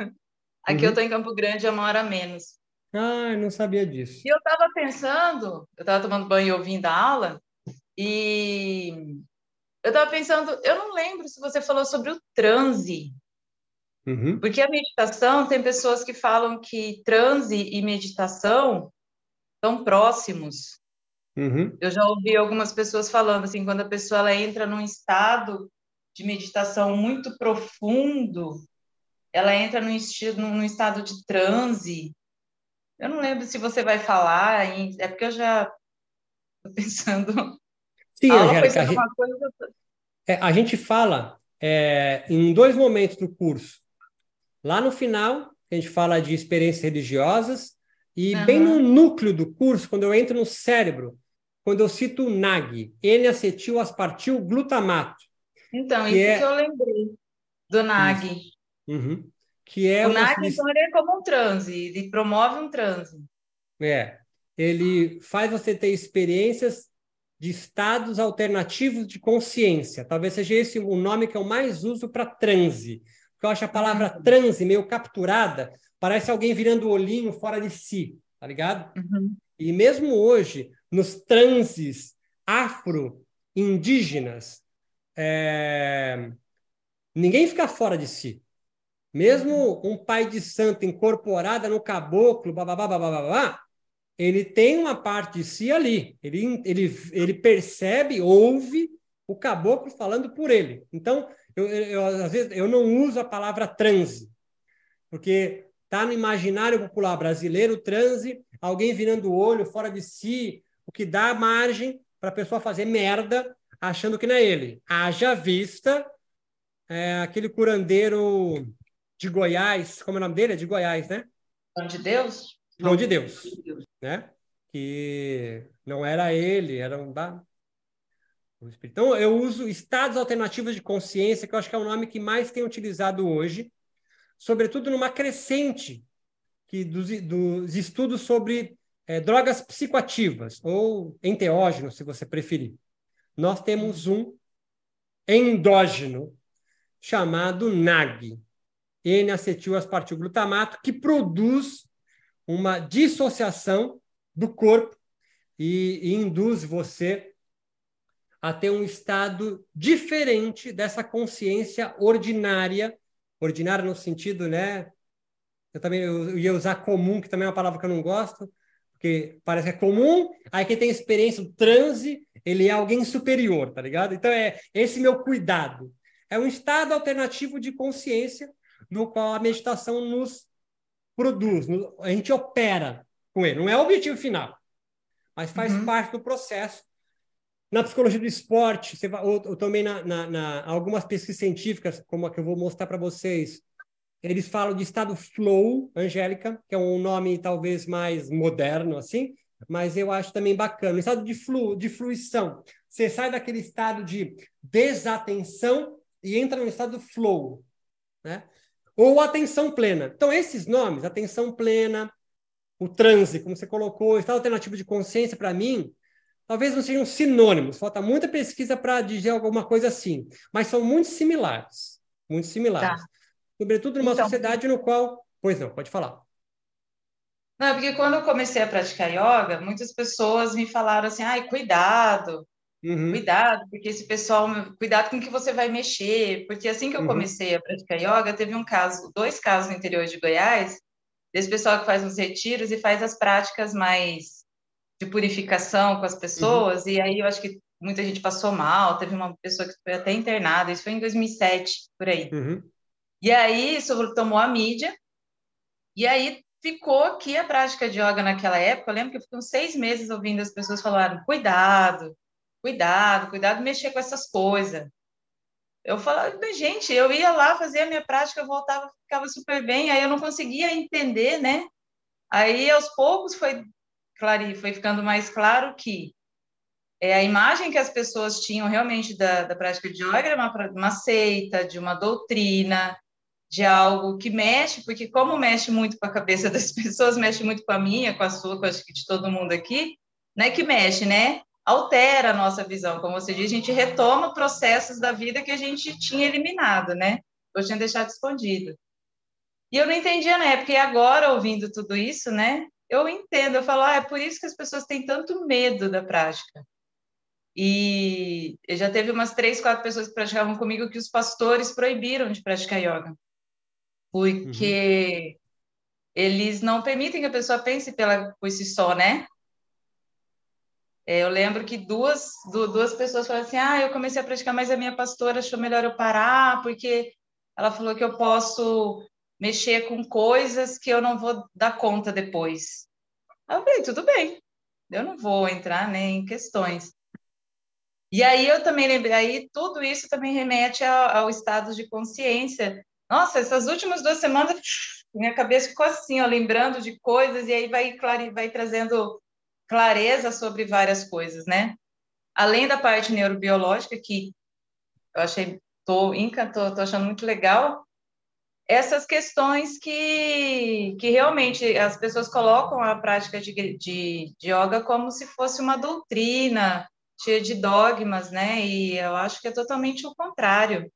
Aqui uhum. eu estou em Campo Grande, é uma hora menos. Ah, eu não sabia disso. E eu estava pensando, eu estava tomando banho e ouvindo a aula, e eu estava pensando, eu não lembro se você falou sobre o transe. Uhum. Porque a meditação, tem pessoas que falam que transe e meditação estão próximos. Uhum. Eu já ouvi algumas pessoas falando assim, quando a pessoa ela entra num estado de meditação muito profundo, ela entra num, estilo, num estado de transe, eu não lembro se você vai falar, é porque eu já estou pensando. Sim, Angélica, a, gente, coisa... é, a gente fala é, em dois momentos do curso. Lá no final, a gente fala de experiências religiosas, e uhum. bem no núcleo do curso, quando eu entro no cérebro, quando eu cito o NAG, N-acetil-aspartil glutamato. Então, isso é... que eu lembrei do NAG. Uhum que é o NAC, então, ele é como um transe, ele promove um transe. É, ele faz você ter experiências de estados alternativos de consciência. Talvez seja esse o nome que eu mais uso para transe. Porque eu acho a palavra uhum. transe meio capturada, parece alguém virando o olhinho fora de si, tá ligado? Uhum. E mesmo hoje, nos transes afro-indígenas, é... ninguém fica fora de si. Mesmo um pai de santo incorporada no caboclo, bababá, bababá, ele tem uma parte de si ali. Ele, ele, ele percebe, ouve o caboclo falando por ele. Então, eu, eu, às vezes, eu não uso a palavra transe, porque está no imaginário popular brasileiro, transe, alguém virando o olho fora de si, o que dá margem para a pessoa fazer merda achando que não é ele. Haja vista é, aquele curandeiro de Goiás, como é o nome dele? É de Goiás, né? João de Deus? João de Deus, né? Que não era ele, era um da... Então, eu uso estados alternativos de consciência, que eu acho que é o nome que mais tem utilizado hoje, sobretudo numa crescente que dos, dos estudos sobre é, drogas psicoativas, ou enteógenos, se você preferir. Nós temos um endógeno chamado NAG, N-acetil-aspartilglutamato, que produz uma dissociação do corpo e, e induz você a ter um estado diferente dessa consciência ordinária, ordinária no sentido, né? Eu também eu ia usar comum, que também é uma palavra que eu não gosto, porque parece que é comum, aí quem tem experiência do transe, ele é alguém superior, tá ligado? Então é esse meu cuidado. É um estado alternativo de consciência no qual a meditação nos produz, a gente opera com ele. Não é o objetivo final, mas faz uhum. parte do processo. Na psicologia do esporte, você vai, ou, ou também na, na, na, algumas pesquisas científicas, como a que eu vou mostrar para vocês, eles falam de estado flow, Angélica, que é um nome talvez mais moderno, assim, mas eu acho também bacana. O estado de, flu, de fluição. Você sai daquele estado de desatenção e entra no estado flow. Né? Ou atenção plena. Então, esses nomes, atenção plena, o transe, como você colocou, estado alternativo de consciência, para mim, talvez não sejam sinônimos, falta muita pesquisa para dizer alguma coisa assim, mas são muito similares, muito similares. Tá. Sobretudo numa então, sociedade no qual... Pois não, pode falar. Não, porque quando eu comecei a praticar yoga, muitas pessoas me falaram assim, ai, cuidado, Uhum. Cuidado, porque esse pessoal, cuidado com o que você vai mexer, porque assim que eu uhum. comecei a praticar yoga, teve um caso, dois casos no interior de Goiás, desse pessoal que faz os retiros e faz as práticas mais de purificação com as pessoas, uhum. e aí eu acho que muita gente passou mal, teve uma pessoa que foi até internada, isso foi em 2007, por aí. Uhum. E aí isso tomou a mídia, e aí ficou aqui a prática de yoga naquela época, eu lembro que eu fiquei uns seis meses ouvindo as pessoas falarem, cuidado, cuidado, cuidado mexer com essas coisas. Eu falava, gente, eu ia lá fazer a minha prática, eu voltava, ficava super bem, aí eu não conseguia entender, né? Aí, aos poucos, foi claro, foi ficando mais claro que é, a imagem que as pessoas tinham realmente da, da prática de yoga era uma, uma seita, de uma doutrina, de algo que mexe, porque como mexe muito com a cabeça das pessoas, mexe muito com a minha, com a sua, com a de todo mundo aqui, não é que mexe, né? Altera a nossa visão, como você diz, a gente retoma processos da vida que a gente tinha eliminado, né? Eu tinha deixado escondido. E eu não entendia na época, e agora, ouvindo tudo isso, né? Eu entendo, eu falo, ah, é por isso que as pessoas têm tanto medo da prática. E já teve umas três, quatro pessoas que praticavam comigo que os pastores proibiram de praticar yoga porque uhum. eles não permitem que a pessoa pense pela, por si só, né? É, eu lembro que duas, duas pessoas falaram assim: ah, eu comecei a praticar, mas a minha pastora achou melhor eu parar, porque ela falou que eu posso mexer com coisas que eu não vou dar conta depois. Eu falei: tudo bem, eu não vou entrar né, em questões. E aí eu também lembrei, aí tudo isso também remete ao, ao estado de consciência nossa, essas últimas duas semanas, minha cabeça ficou assim, ó, lembrando de coisas, e aí vai, clare... vai trazendo clareza sobre várias coisas, né? Além da parte neurobiológica, que eu achei, tô encantou, tô achando muito legal, essas questões que, que realmente as pessoas colocam a prática de, de, de yoga como se fosse uma doutrina cheia de dogmas, né? E eu acho que é totalmente o contrário.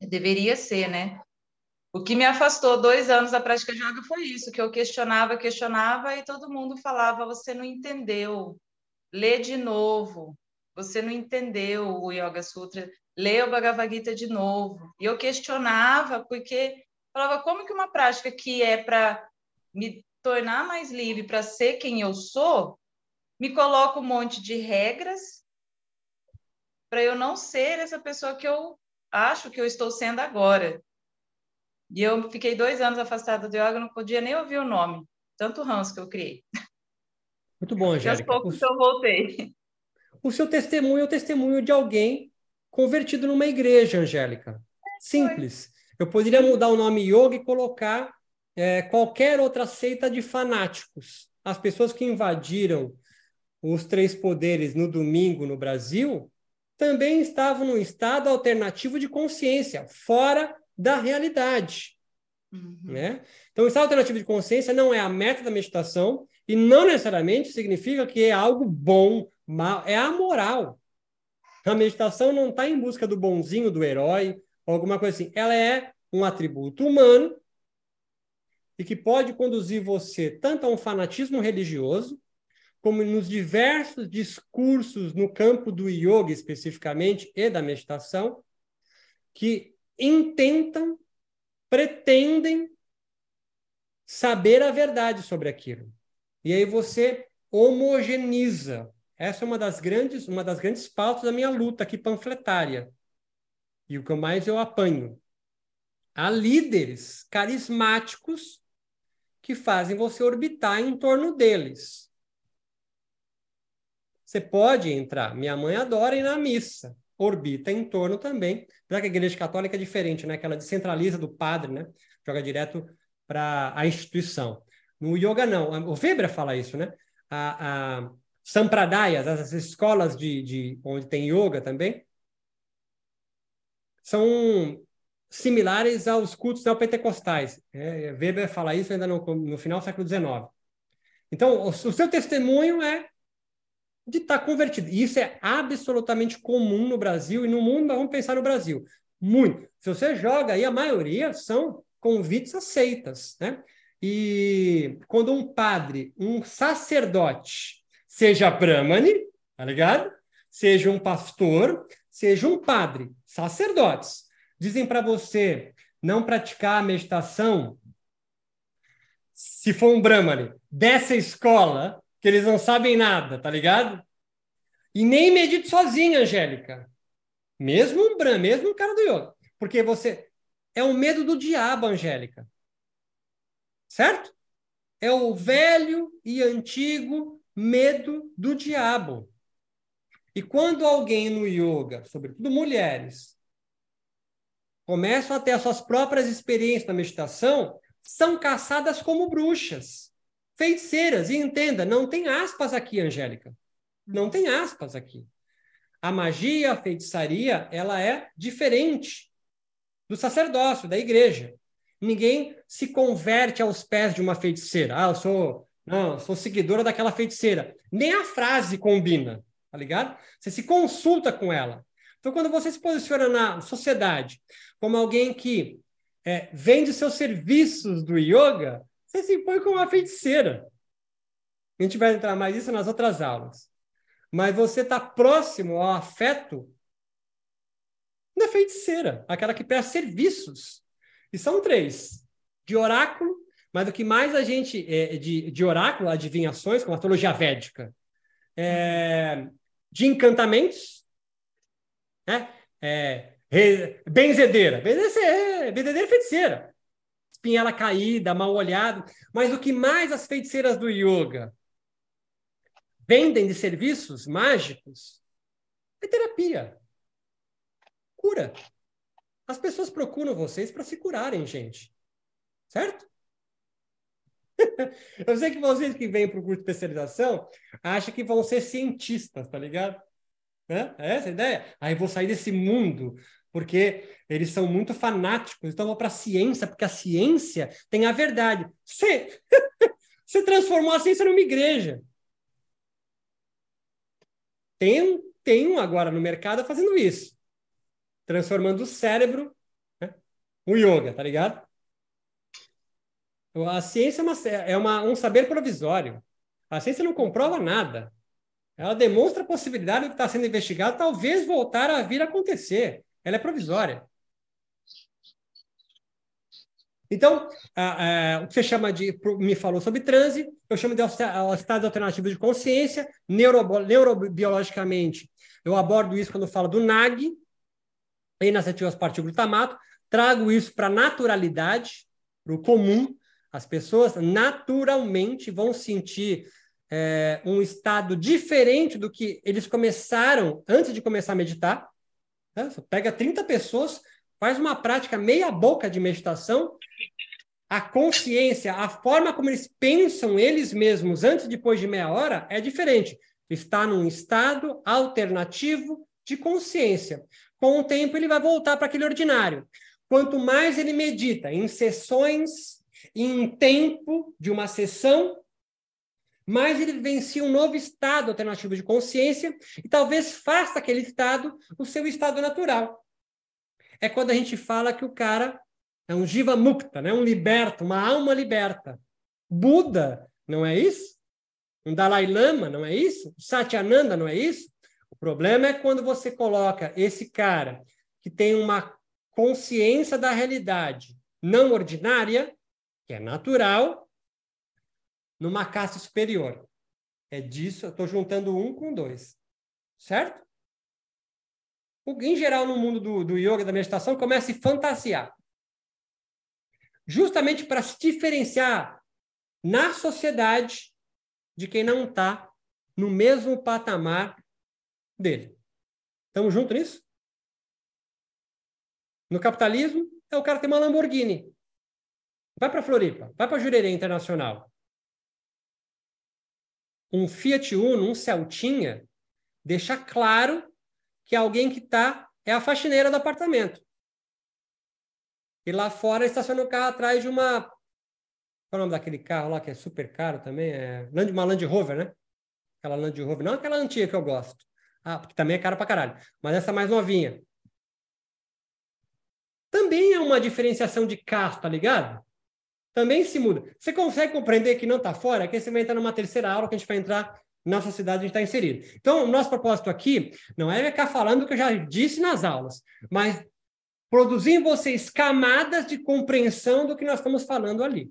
Deveria ser, né? O que me afastou dois anos da prática de yoga foi isso, que eu questionava, questionava e todo mundo falava: você não entendeu, lê de novo. Você não entendeu o Yoga Sutra, lê o Bhagavad Gita de novo. E eu questionava porque falava como que uma prática que é para me tornar mais livre, para ser quem eu sou, me coloca um monte de regras para eu não ser essa pessoa que eu acho que eu estou sendo agora. E eu fiquei dois anos afastada do yoga, não podia nem ouvir o nome, tanto ranço que eu criei. Muito bom, Angélica. E aos poucos o... eu voltei. O seu testemunho é o testemunho de alguém convertido numa igreja, Angélica. Simples. Eu poderia mudar o nome yoga e colocar é, qualquer outra seita de fanáticos. As pessoas que invadiram os três poderes no domingo no Brasil também estavam num estado alternativo de consciência, fora da realidade. Uhum. Né? Então, o estado alternativo de consciência não é a meta da meditação e não necessariamente significa que é algo bom, mal, é amoral. A meditação não está em busca do bonzinho, do herói, alguma coisa assim. Ela é um atributo humano e que pode conduzir você tanto a um fanatismo religioso, como nos diversos discursos no campo do yoga especificamente e da meditação, que intentam, pretendem saber a verdade sobre aquilo. E aí você homogeneiza. Essa é uma das grandes, uma das grandes pautas da minha luta aqui panfletária. E o que mais eu apanho. Há líderes carismáticos que fazem você orbitar em torno deles. Você pode entrar. Minha mãe adora ir na missa orbita em torno também. Já que a Igreja Católica é diferente, né? Que ela descentraliza do padre, né? Joga direto para a instituição. No yoga, não. O Weber fala isso, né? A, a Sampradayas, as escolas de, de onde tem yoga também, são similares aos cultos neopentecostais. É, Weber fala isso ainda no, no final do século XIX. Então, o, o seu testemunho é de estar tá convertido. E isso é absolutamente comum no Brasil e no mundo, mas vamos pensar no Brasil. Muito. Se você joga aí, a maioria são convites aceitas, né? E quando um padre, um sacerdote, seja brahmane, tá ligado? Seja um pastor, seja um padre, sacerdotes, dizem para você não praticar a meditação, se for um brahmane, dessa escola, que eles não sabem nada, tá ligado? E nem medite sozinho, Angélica. Mesmo um Bran, mesmo um cara do yoga. Porque você. É o medo do diabo, Angélica. Certo? É o velho e antigo medo do diabo. E quando alguém no yoga, sobretudo mulheres, começam a ter as suas próprias experiências na meditação, são caçadas como bruxas. Feiticeiras. E entenda, não tem aspas aqui, Angélica. Não tem aspas aqui. A magia, a feitiçaria, ela é diferente do sacerdócio, da igreja. Ninguém se converte aos pés de uma feiticeira. Ah, eu sou, não, eu sou seguidora daquela feiticeira. Nem a frase combina, tá ligado? Você se consulta com ela. Então, quando você se posiciona na sociedade como alguém que é, vende seus serviços do yoga, você se põe como uma feiticeira. A gente vai entrar mais nisso nas outras aulas. Mas você está próximo ao afeto da feiticeira, aquela que presta serviços. E são três: de oráculo, mas o que mais a gente. É, de, de oráculo, adivinhações, como a teologia védica, é, de encantamentos, né? É, benzedeira. Benzedeira, benzedeira é feiticeira. Espinhela caída, mal olhado. Mas o que mais as feiticeiras do yoga vendem de serviços mágicos é terapia. Cura. As pessoas procuram vocês para se curarem, gente. Certo? Eu sei que vocês que vêm para o curso de especialização acham que vão ser cientistas, tá ligado? É essa a ideia? Aí vou sair desse mundo, porque eles são muito fanáticos, então vou para a ciência, porque a ciência tem a verdade. Você, você transformou a ciência numa igreja. Tem tem um agora no mercado fazendo isso. Transformando o cérebro né? yoga, tá ligado? A ciência é, uma, é uma, um saber provisório. A ciência não comprova nada. Ela demonstra a possibilidade do que está sendo investigado talvez voltar a vir a acontecer. Ela é provisória. Então, o que você chama de. Me falou sobre transe, eu chamo de estados alternativos de consciência, neuro, neurobiologicamente. Eu abordo isso quando falo do NAG, N-acetilospartilglutamato, trago isso para a naturalidade, para o comum. As pessoas naturalmente vão sentir é, um estado diferente do que eles começaram antes de começar a meditar. Né? Pega 30 pessoas, faz uma prática meia boca de meditação, a consciência, a forma como eles pensam eles mesmos antes e depois de meia hora é diferente. Está num estado alternativo de consciência. Com o tempo, ele vai voltar para aquele ordinário. Quanto mais ele medita em sessões, em tempo de uma sessão, mais ele vivencia um novo estado alternativo de consciência e talvez faça aquele estado o seu estado natural. É quando a gente fala que o cara é um Jiva Mukta, né? um liberto, uma alma liberta. Buda, não é isso? Um Dalai Lama, não é isso? Satyananda, não é isso? O problema é quando você coloca esse cara que tem uma consciência da realidade não ordinária, que é natural, numa casta superior. É disso, eu estou juntando um com dois. Certo? Em geral, no mundo do, do yoga, da meditação, começa a se fantasiar justamente para se diferenciar na sociedade de quem não está no mesmo patamar dele. Estamos juntos nisso? No capitalismo, é o cara tem uma Lamborghini. Vai para Floripa, vai para Jurerê Internacional. Um Fiat Uno, um Celtinha, deixa claro que alguém que está é a faxineira do apartamento. E lá fora estaciona o carro atrás de uma. Qual é o nome daquele carro lá que é super caro também? É uma Land Rover, né? Aquela Land Rover, não aquela antiga que eu gosto. Ah, porque também é caro pra caralho. Mas essa mais novinha. Também é uma diferenciação de carro, tá ligado? Também se muda. Você consegue compreender que não tá fora? Que você vai entrar numa terceira aula que a gente vai entrar na sociedade gente está inserido. Então, o nosso propósito aqui não é ficar falando o que eu já disse nas aulas, mas produzir em vocês camadas de compreensão do que nós estamos falando ali.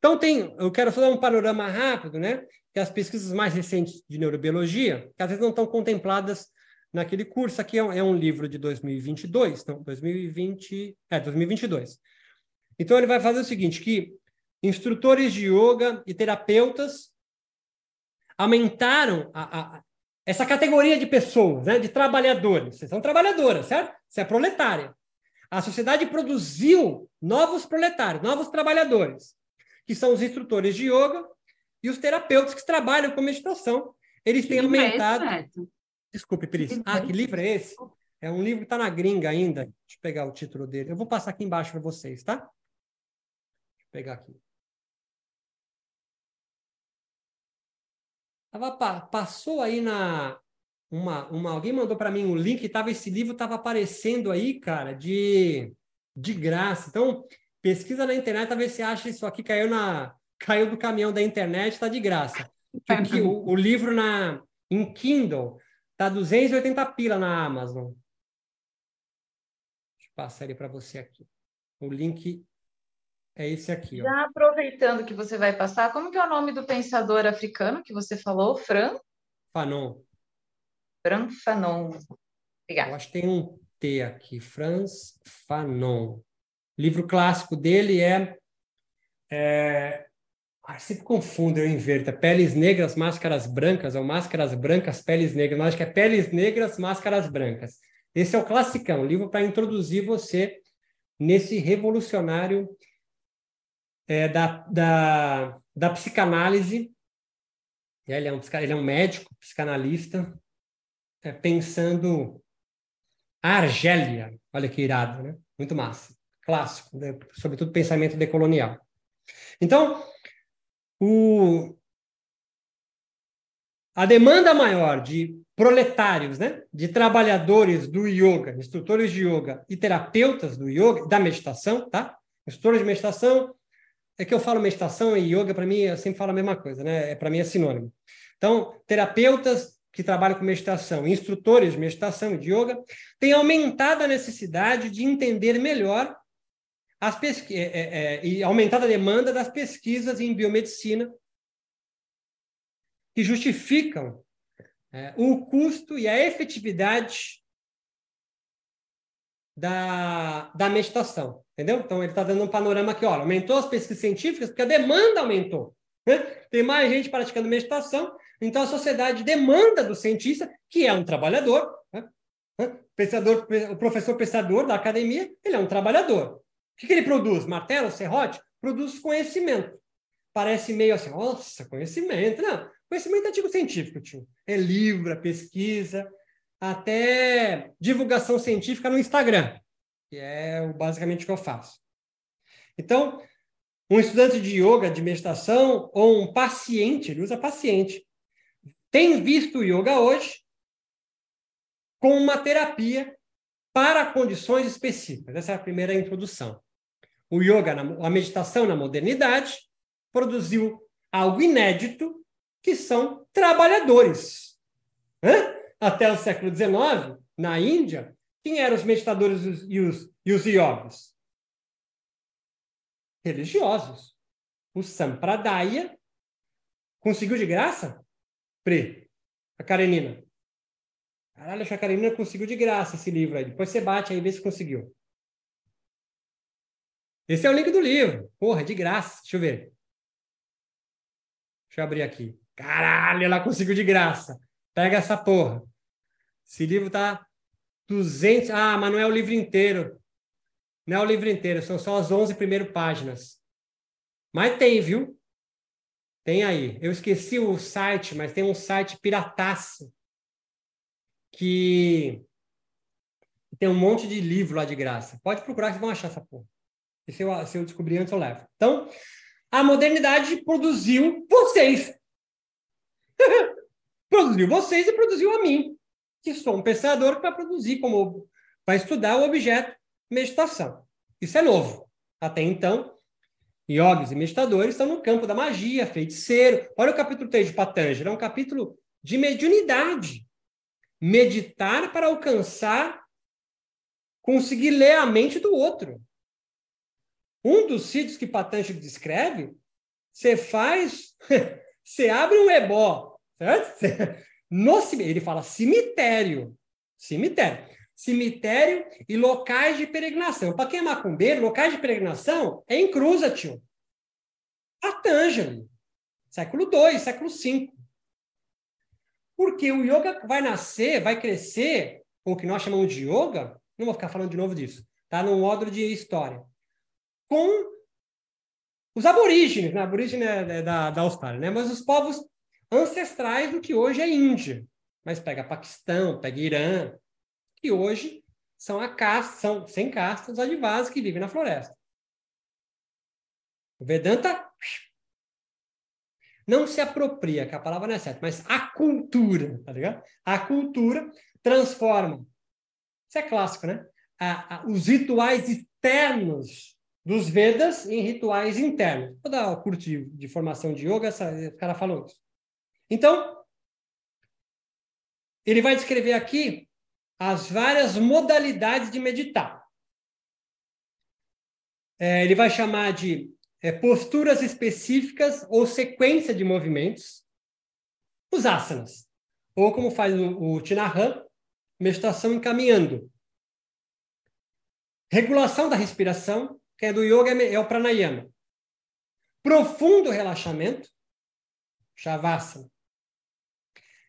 Então, tem, eu quero só dar um panorama rápido, né? Que as pesquisas mais recentes de neurobiologia, que às vezes não estão contempladas naquele curso, aqui é um, é um livro de 2022, não, 2020, é, 2022. Então, ele vai fazer o seguinte, que instrutores de yoga e terapeutas aumentaram a, a, essa categoria de pessoas, né, de trabalhadores. Vocês são trabalhadoras, certo? Você é proletária. A sociedade produziu novos proletários, novos trabalhadores, que são os instrutores de yoga e os terapeutas que trabalham com meditação. Eles têm aumentado. É esse, Desculpe, Pris. Ah, que livro é esse? É um livro que está na gringa ainda. Deixa eu pegar o título dele. Eu vou passar aqui embaixo para vocês, tá? Pegar aqui. Tava, passou aí na. Uma, uma, alguém mandou para mim um link, tava, esse livro estava aparecendo aí, cara, de, de graça. Então, pesquisa na internet, talvez você ache isso aqui, caiu, na, caiu do caminhão da internet, está de graça. Porque o, o livro na, em Kindle tá 280 pila na Amazon. Deixa eu passar ele para você aqui. O link é esse aqui. Ó. Já aproveitando que você vai passar, como que é o nome do pensador africano que você falou? Fran? Fanon. Fran Fanon. Obrigada. Eu acho que tem um T aqui. Franz Fanon. O livro clássico dele é... é... Ah, sempre confundo, eu inverto. É Peles Negras, Máscaras Brancas, ou Máscaras Brancas, Peles Negras. Mas acho que é Peles Negras, Máscaras Brancas. Esse é o classicão, livro para introduzir você nesse revolucionário é, da, da, da psicanálise. Ele é, um, ele é um médico, psicanalista, é, pensando a Argélia. Olha que irado, né? Muito massa. Clássico, né? sobretudo pensamento decolonial. Então, o, a demanda maior de proletários, né? de trabalhadores do yoga, instrutores de yoga e terapeutas do yoga, da meditação, tá? Instrutores de meditação, é que eu falo meditação e yoga, para mim, eu sempre falo a mesma coisa, né? É, para mim é sinônimo. Então, terapeutas que trabalham com meditação, instrutores de meditação e de yoga, têm aumentado a necessidade de entender melhor as pesqu... É, é, é, e aumentado a demanda das pesquisas em biomedicina que justificam é, o custo e a efetividade da, da meditação. Entendeu? Então, ele está dando um panorama aqui, olha, aumentou as pesquisas científicas porque a demanda aumentou. Né? Tem mais gente praticando meditação, então a sociedade demanda do cientista, que é um trabalhador, né? Pensador, o professor pensador da academia, ele é um trabalhador. O que, que ele produz? Martelo, serrote? Produz conhecimento. Parece meio assim, nossa, conhecimento. Não, conhecimento é artigo científico, tio. É livro, é pesquisa, até divulgação científica no Instagram que é basicamente o que eu faço. Então, um estudante de yoga, de meditação, ou um paciente, ele usa paciente, tem visto o yoga hoje como uma terapia para condições específicas. Essa é a primeira introdução. O yoga, a meditação na modernidade, produziu algo inédito, que são trabalhadores. Até o século XIX, na Índia, quem eram os meditadores e os, e os yogis? Religiosos. O Sampradaya conseguiu de graça? Pri, a Karenina. Caralho, a Karenina conseguiu de graça esse livro aí. Depois você bate aí e vê se conseguiu. Esse é o link do livro. Porra, de graça. Deixa eu ver. Deixa eu abrir aqui. Caralho, ela conseguiu de graça. Pega essa porra. Esse livro tá 200. Ah, mas não é o livro inteiro. Não é o livro inteiro, são só as 11 primeiras páginas. Mas tem, viu? Tem aí. Eu esqueci o site, mas tem um site pirataço que tem um monte de livro lá de graça. Pode procurar que vão achar essa porra. E se eu, se eu descobrir antes, eu levo. Então, a modernidade produziu vocês. produziu vocês e produziu a mim que sou um pensador que vai produzir como vai estudar o objeto meditação. Isso é novo. Até então, yogis e meditadores estão no campo da magia, feiticeiro. Olha o capítulo 3 de Patanjali, é um capítulo de mediunidade. Meditar para alcançar, conseguir ler a mente do outro. Um dos sítios que Patanjali descreve, você faz, você abre um ebó, certo? No, ele fala cemitério. Cemitério. Cemitério e locais de peregrinação. Para quem é macumbeiro, locais de peregrinação é em Cruza, tio. Patanjali. Século II, século V. Porque o yoga vai nascer, vai crescer, com o que nós chamamos de yoga, não vou ficar falando de novo disso, tá? No módulo de história. Com os aborígenes, né? aborígene é, é da, da Austrália, né? mas os povos ancestrais do que hoje é Índia. Mas pega Paquistão, pega Irã, que hoje são a casta, são sem castas adivás que vivem na floresta. O Vedanta não se apropria, que a palavra não é certa, mas a cultura, tá ligado? A cultura transforma. Isso é clássico, né? A, a, os rituais externos dos Vedas em rituais internos. Vou dar um curso de, de formação de yoga, essa, o cara falou isso. Então, ele vai descrever aqui as várias modalidades de meditar. É, ele vai chamar de é, posturas específicas ou sequência de movimentos, os asanas, ou como faz o, o Tinahan, meditação encaminhando. Regulação da respiração, que é do yoga, é o pranayama. Profundo relaxamento, shavasana.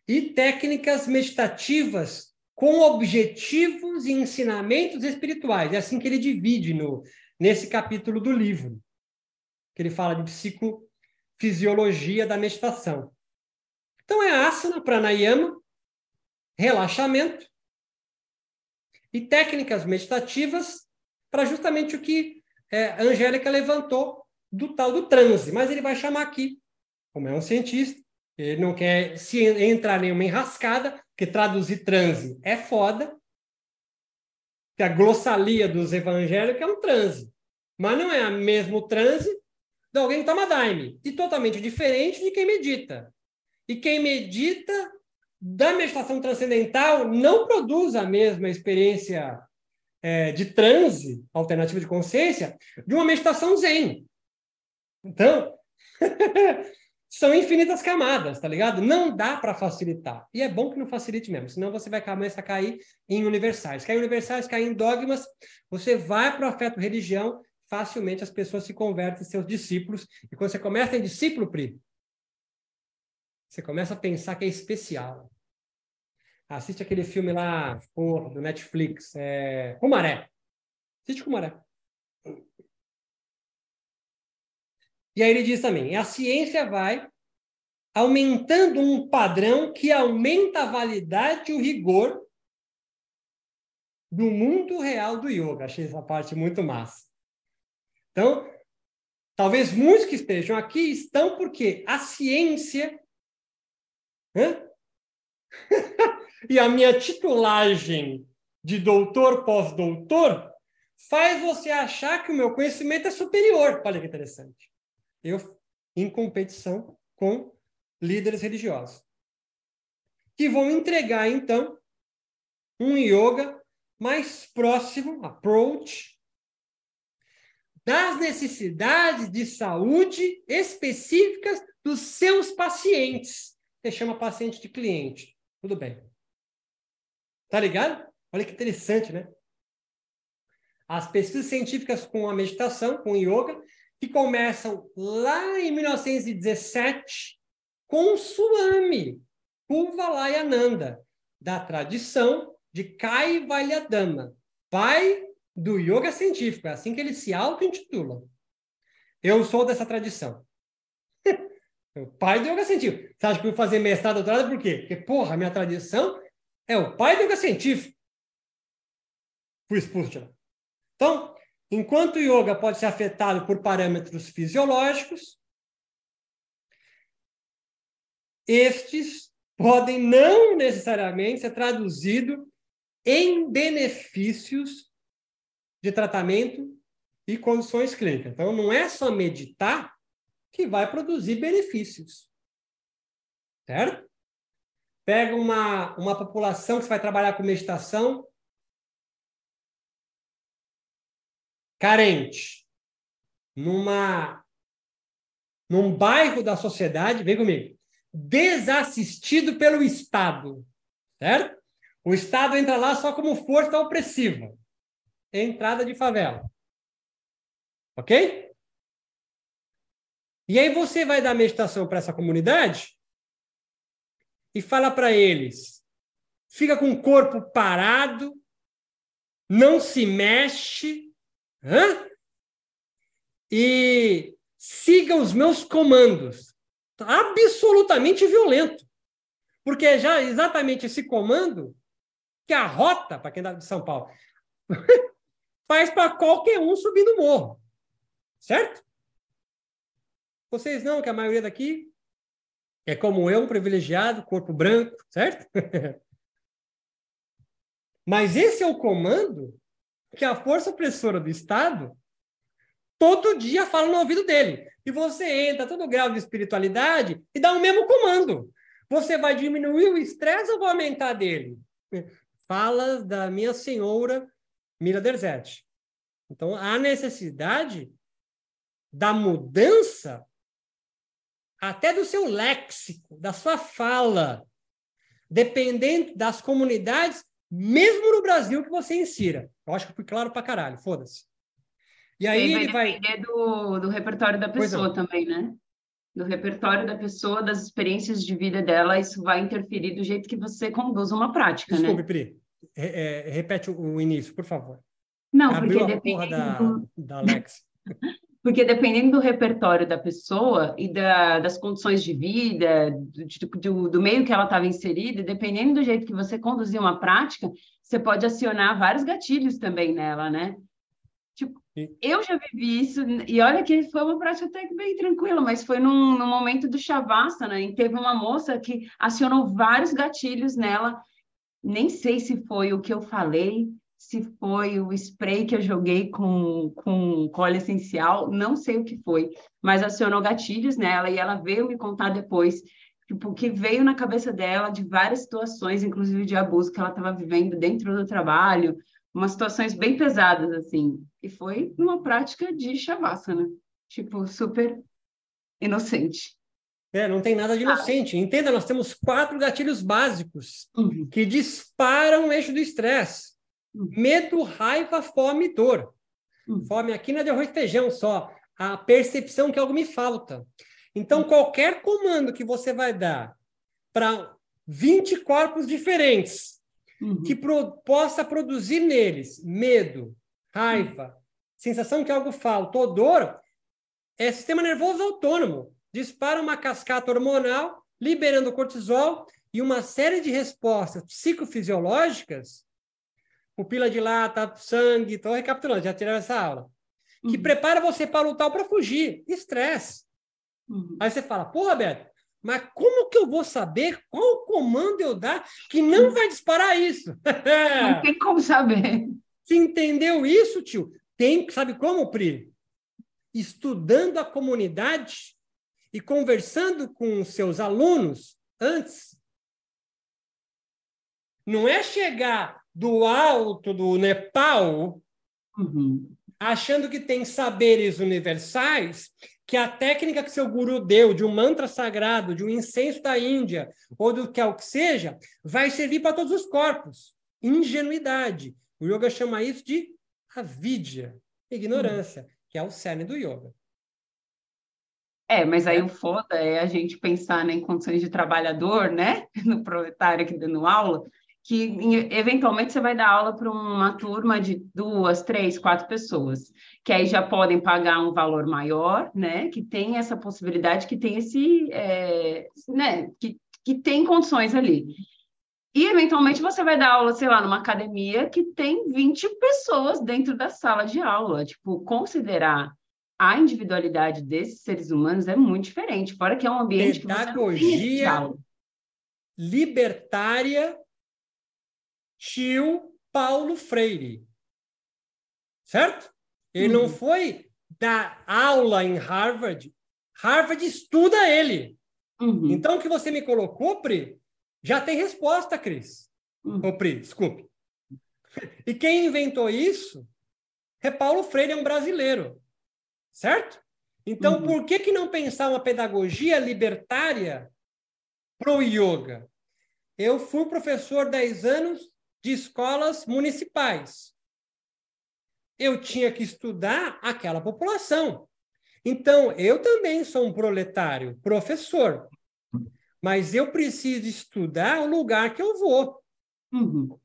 E técnicas meditativas com objetivos e ensinamentos espirituais. É assim que ele divide no, nesse capítulo do livro, que ele fala de psicofisiologia da meditação. Então é asana, pranayama, relaxamento e técnicas meditativas para justamente o que é, a Angélica levantou do tal do transe. Mas ele vai chamar aqui, como é um cientista, ele não quer se entrar nenhuma enrascada, que traduzir transe é foda. Que a glossalia dos evangélicos é um transe. Mas não é o mesmo transe de alguém que toma daime. E totalmente diferente de quem medita. E quem medita da meditação transcendental não produz a mesma experiência é, de transe, alternativa de consciência, de uma meditação zen. Então, são infinitas camadas, tá ligado? Não dá para facilitar. E é bom que não facilite mesmo, senão você vai começar a cair em universais. Cair em universais, cair em dogmas, você vai para o afeto religião, facilmente as pessoas se convertem em seus discípulos. E quando você começa em discípulo, Pri, você começa a pensar que é especial. Assiste aquele filme lá, porra, do Netflix, é... Cumaré. Assiste Cumaré. E aí ele diz também: a ciência vai aumentando um padrão que aumenta a validade e o rigor do mundo real do yoga. Achei essa parte muito massa. Então, talvez muitos que estejam aqui estão porque a ciência e a minha titulagem de doutor pós-doutor faz você achar que o meu conhecimento é superior. Olha que interessante eu em competição com líderes religiosos. Que vão entregar, então, um yoga mais próximo, approach, das necessidades de saúde específicas dos seus pacientes. Você chama paciente de cliente. Tudo bem. Tá ligado? Olha que interessante, né? As pesquisas científicas com a meditação, com o yoga, que começam lá em 1917 com Swami Puvalayananda, da tradição de Kaivalyadama, pai do yoga científico, é assim que ele se auto-intitula. Eu sou dessa tradição. o pai do yoga científico. Você acha que eu vou fazer mestrado, doutorado por quê? Porque, porra, minha tradição é o pai do yoga científico. Fui expulso de lá. Então, Enquanto o yoga pode ser afetado por parâmetros fisiológicos, estes podem não necessariamente ser traduzidos em benefícios de tratamento e condições clínicas. Então, não é só meditar que vai produzir benefícios. Certo? Pega uma, uma população que vai trabalhar com meditação, carente, numa num bairro da sociedade, vem comigo, desassistido pelo Estado, certo? O Estado entra lá só como força opressiva. Entrada de favela. Ok? E aí você vai dar meditação para essa comunidade e fala para eles: fica com o corpo parado, não se mexe, Hã? E siga os meus comandos. Absolutamente violento. Porque é já exatamente esse comando que a rota, para quem é de São Paulo, faz para qualquer um subir no morro. Certo? Vocês não, que a maioria daqui é como eu, um privilegiado, corpo branco, certo? Mas esse é o comando que a força opressora do Estado todo dia fala no ouvido dele. E você entra todo grau de espiritualidade e dá o mesmo comando. Você vai diminuir o estresse ou vai aumentar dele? Fala da minha senhora Mira Derzete. Então, há necessidade da mudança até do seu léxico, da sua fala, dependendo das comunidades, mesmo no Brasil que você insira. Eu acho que fui claro pra caralho, foda-se. E aí vai ele vai depender do, do repertório da pessoa também, né? Do repertório da pessoa, das experiências de vida dela, isso vai interferir do jeito que você conduz uma prática, Desculpe, né? Pri. É, é, repete o, o, início, por favor. Não, Abriu porque depende da, do... da Alex. Porque dependendo do repertório da pessoa e da, das condições de vida, do, do, do meio que ela estava inserida, dependendo do jeito que você conduzir uma prática, você pode acionar vários gatilhos também nela, né? Tipo, eu já vivi isso, e olha que foi uma prática até que bem tranquila, mas foi num, num momento do Shavasana, e teve uma moça que acionou vários gatilhos nela, nem sei se foi o que eu falei, se foi o spray que eu joguei com, com óleo essencial, não sei o que foi, mas acionou gatilhos nela e ela veio me contar depois tipo, que veio na cabeça dela de várias situações, inclusive de abuso que ela estava vivendo dentro do trabalho, umas situações bem pesadas, assim. E foi uma prática de Shavasana, tipo, super inocente. É, não tem nada de inocente. Ah. Entenda, nós temos quatro gatilhos básicos uhum. que disparam o eixo do estresse. Medo, raiva, fome e dor. Hum. Fome aqui não é de arroz e feijão só. A percepção que algo me falta. Então, hum. qualquer comando que você vai dar para 20 corpos diferentes, uhum. que pro, possa produzir neles medo, raiva, uhum. sensação que algo falta, ou dor, é sistema nervoso autônomo. Dispara uma cascata hormonal, liberando cortisol e uma série de respostas psicofisiológicas pupila dilata, sangue, estou recapitulando, já tirei essa aula. Que uhum. prepara você para lutar ou para fugir. Estresse. Uhum. Aí você fala, pô, Roberto, mas como que eu vou saber qual comando eu dar que não vai disparar isso? não tem como saber. Você entendeu isso, tio? Tem, sabe como, Pri? Estudando a comunidade e conversando com seus alunos antes. Não é chegar do alto do Nepal, uhum. achando que tem saberes universais, que a técnica que seu guru deu, de um mantra sagrado, de um incenso da Índia, ou do que é o que seja, vai servir para todos os corpos. Ingenuidade. O yoga chama isso de avidya, ignorância, uhum. que é o cerne do yoga. É, mas aí é. o foda é a gente pensar né, em condições de trabalhador, né? No proletário aqui dando aula, que eventualmente você vai dar aula para uma turma de duas, três, quatro pessoas, que aí já podem pagar um valor maior, né? Que tem essa possibilidade, que tem esse, é, né? Que, que tem condições ali. E, eventualmente, você vai dar aula, sei lá, numa academia que tem 20 pessoas dentro da sala de aula. Tipo, considerar a individualidade desses seres humanos é muito diferente. Fora que é um ambiente Pedagogia que você libertária tio Paulo Freire. Certo? Ele uhum. não foi dar aula em Harvard. Harvard estuda ele. Uhum. Então, o que você me colocou, Pri, já tem resposta, Cris. Uhum. Ô, Pri, desculpe. E quem inventou isso é Paulo Freire, é um brasileiro. Certo? Então, uhum. por que, que não pensar uma pedagogia libertária para o yoga? Eu fui professor 10 anos de escolas municipais. Eu tinha que estudar aquela população. Então, eu também sou um proletário, professor. Mas eu preciso estudar o lugar que eu vou. Uhum.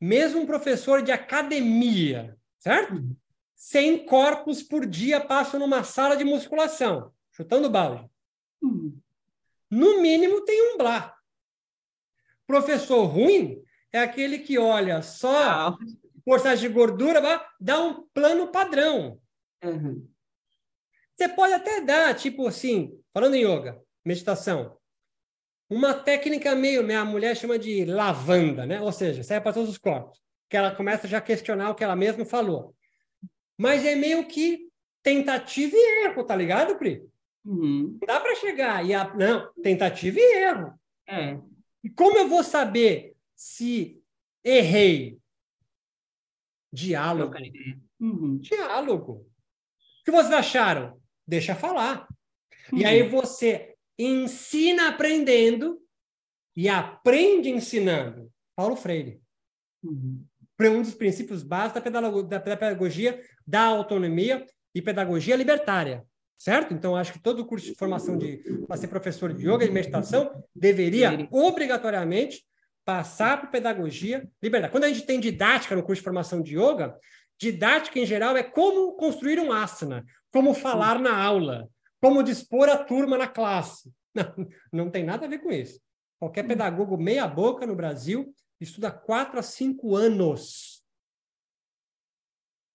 Mesmo um professor de academia, certo? Uhum. 100 corpos por dia passam numa sala de musculação, chutando balde. Hum. No mínimo tem um blá. Professor ruim é aquele que olha só porcentagem de gordura, dá um plano padrão. Uhum. Você pode até dar, tipo assim, falando em yoga, meditação, uma técnica meio, minha mulher chama de lavanda, né? Ou seja, serve para todos os corpos. Que ela começa já a questionar o que ela mesma falou. Mas é meio que tentativa e erro, tá ligado, Pri? Uhum. Não dá para chegar e a... não, tentativa e erro. É. E como eu vou saber se errei? Diálogo. Uhum. Diálogo. O que vocês acharam? Deixa falar. Uhum. E aí você ensina aprendendo e aprende ensinando. Paulo Freire. Uhum. Um dos princípios básicos da pedagogia da autonomia e pedagogia libertária. Certo? Então, acho que todo curso de formação de para ser professor de yoga e meditação deveria obrigatoriamente passar por pedagogia libertária. Quando a gente tem didática no curso de formação de yoga, didática em geral é como construir um asana, como falar na aula, como dispor a turma na classe. Não, não tem nada a ver com isso. Qualquer pedagogo meia-boca no Brasil estuda quatro a cinco anos.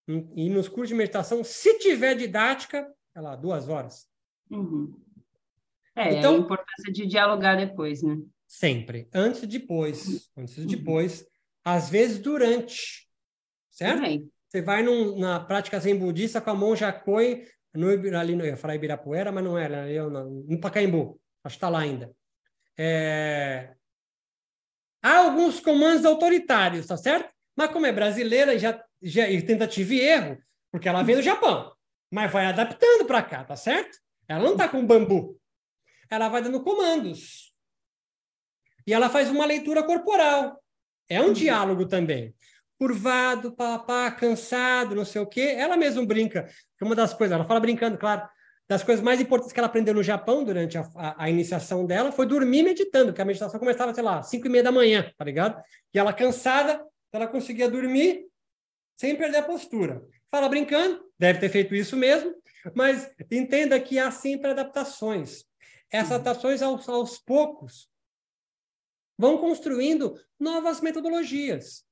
E nos cursos de meditação, se tiver didática, é lá, duas horas. Uhum. É, então, a importância de dialogar depois, né? Sempre. Antes e depois. Antes e uhum. depois. Às vezes, durante. Certo? Também. Você vai num, na prática zen budista com a monja Koi no, ali, no, eu ia falar Ibirapuera, mas não era, eu, no, no Pacaembu, acho que está lá ainda. É... Há alguns comandos autoritários, tá certo? Mas como é brasileira, já, já e tentativa e erro, porque ela veio do Japão, mas vai adaptando para cá, tá certo? Ela não está com bambu. Ela vai dando comandos. E ela faz uma leitura corporal. É um diálogo também curvado, papá, cansado, não sei o quê. Ela mesma brinca. Uma das coisas, ela fala brincando, claro, das coisas mais importantes que ela aprendeu no Japão durante a, a, a iniciação dela foi dormir meditando, porque a meditação começava, sei lá, cinco e meia da manhã, tá ligado? E ela cansada, ela conseguia dormir sem perder a postura. Fala brincando, deve ter feito isso mesmo, mas entenda que há sempre adaptações. Essas adaptações, aos, aos poucos, vão construindo novas metodologias.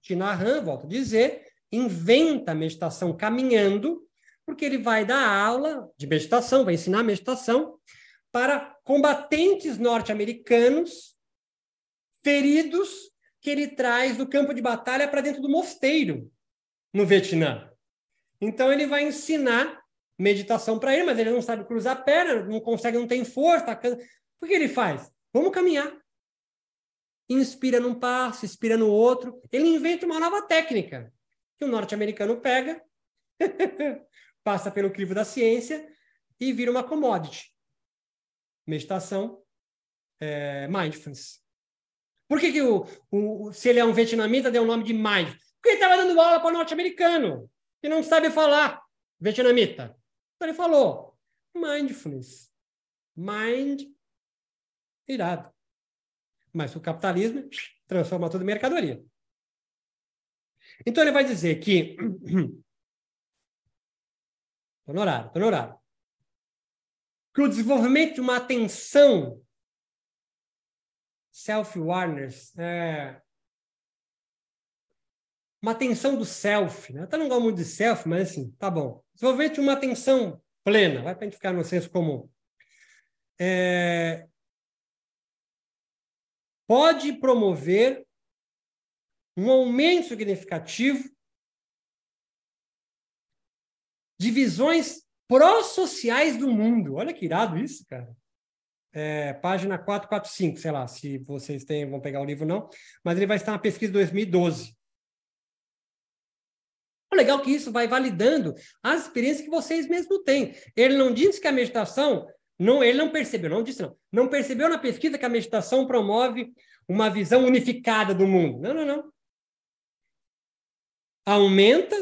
Tinahan, volto a dizer, inventa a meditação caminhando, porque ele vai dar aula de meditação, vai ensinar meditação para combatentes norte-americanos feridos que ele traz do campo de batalha para dentro do mosteiro no Vietnã. Então ele vai ensinar meditação para ele, mas ele não sabe cruzar a perna, não consegue, não tem força. Tá... O que ele faz? Vamos caminhar inspira num passo, inspira no outro. Ele inventa uma nova técnica que o norte-americano pega, passa pelo crivo da ciência e vira uma commodity. Meditação, é, mindfulness. Por que, que o, o, se ele é um vietnamita, deu o nome de mindfulness? Porque ele estava dando aula para o norte-americano, que não sabe falar vietnamita. Então ele falou, mindfulness. Mind, irado. Mas o capitalismo transforma tudo em mercadoria. Então ele vai dizer que. Estou no horário, estou no horário. Que o desenvolvimento de uma atenção self-awareness, é, uma atenção do self, né? Tá não gosto muito de self, mas assim, tá bom. Desenvolvimento de uma atenção plena, vai para a gente ficar no senso comum. É, pode promover um aumento significativo de visões pró-sociais do mundo. Olha que irado isso, cara. É, página 445, sei lá, se vocês têm, vão pegar o livro não, mas ele vai estar na pesquisa de 2012. O legal é que isso vai validando as experiências que vocês mesmos têm. Ele não diz que a meditação não, ele não percebeu, não disse não. Não percebeu na pesquisa que a meditação promove uma visão unificada do mundo. Não, não, não. Aumenta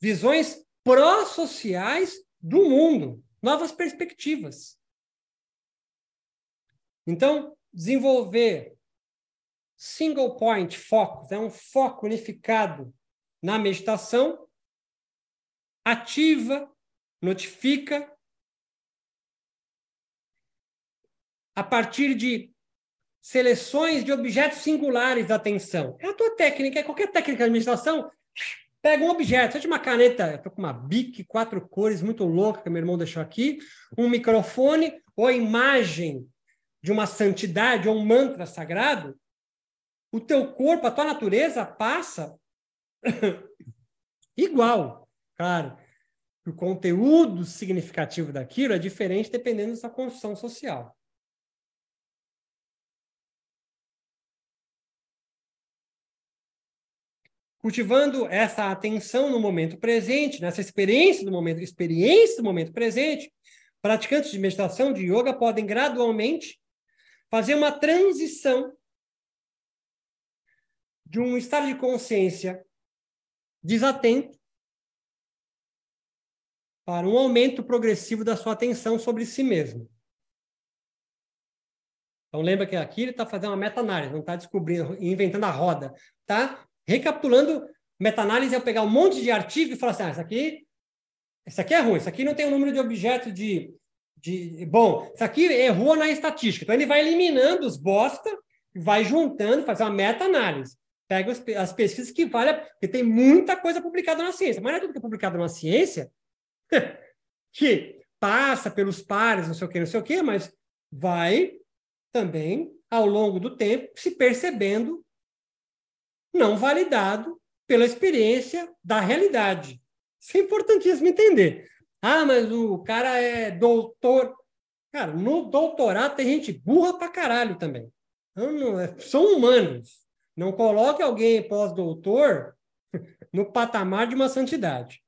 visões pró-sociais do mundo, novas perspectivas. Então, desenvolver single point focus, é um foco unificado na meditação, ativa, notifica, a partir de seleções de objetos singulares da atenção. É a tua técnica, é qualquer técnica de meditação. Pega um objeto, seja uma caneta, estou com uma Bic, quatro cores, muito louca, que meu irmão deixou aqui, um microfone ou a imagem de uma santidade ou um mantra sagrado, o teu corpo, a tua natureza passa igual. Claro, o conteúdo significativo daquilo é diferente dependendo da sua construção social. Cultivando essa atenção no momento presente, nessa experiência do momento, experiência do momento presente, praticantes de meditação de yoga podem gradualmente fazer uma transição de um estado de consciência desatento para um aumento progressivo da sua atenção sobre si mesmo. Então lembra que aqui ele está fazendo uma meta-análise, não está descobrindo, inventando a roda, tá? Recapitulando, meta-análise é eu pegar um monte de artigo e falar assim, ah, isso aqui, isso aqui é ruim, isso aqui não tem o um número de objetos de, de... Bom, isso aqui errou na estatística. Então, ele vai eliminando os bosta, vai juntando, faz uma meta-análise. Pega as, as pesquisas que valem, porque tem muita coisa publicada na ciência, mas não é tudo que é publicado na ciência que passa pelos pares, não sei o que, não sei o que, mas vai também, ao longo do tempo, se percebendo não validado pela experiência da realidade. Isso é importantíssimo entender. Ah, mas o cara é doutor. Cara, no doutorado tem gente burra pra caralho também. Não, é, são humanos. Não coloque alguém pós-doutor no patamar de uma santidade.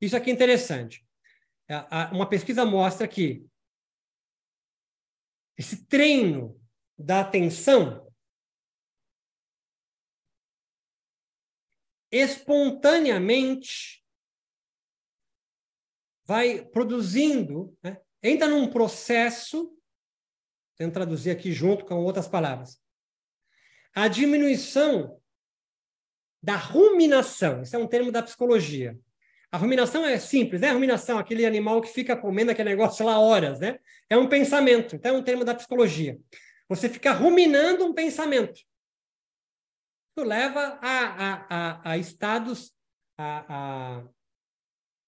Isso aqui é interessante. Uma pesquisa mostra que esse treino da atenção espontaneamente vai produzindo, né? entra num processo, tento traduzir aqui junto com outras palavras, a diminuição da ruminação, esse é um termo da psicologia. A ruminação é simples, né? A ruminação, aquele animal que fica comendo aquele negócio lá horas, né? É um pensamento, então é um termo da psicologia. Você fica ruminando um pensamento. Isso leva a, a, a, a estados a, a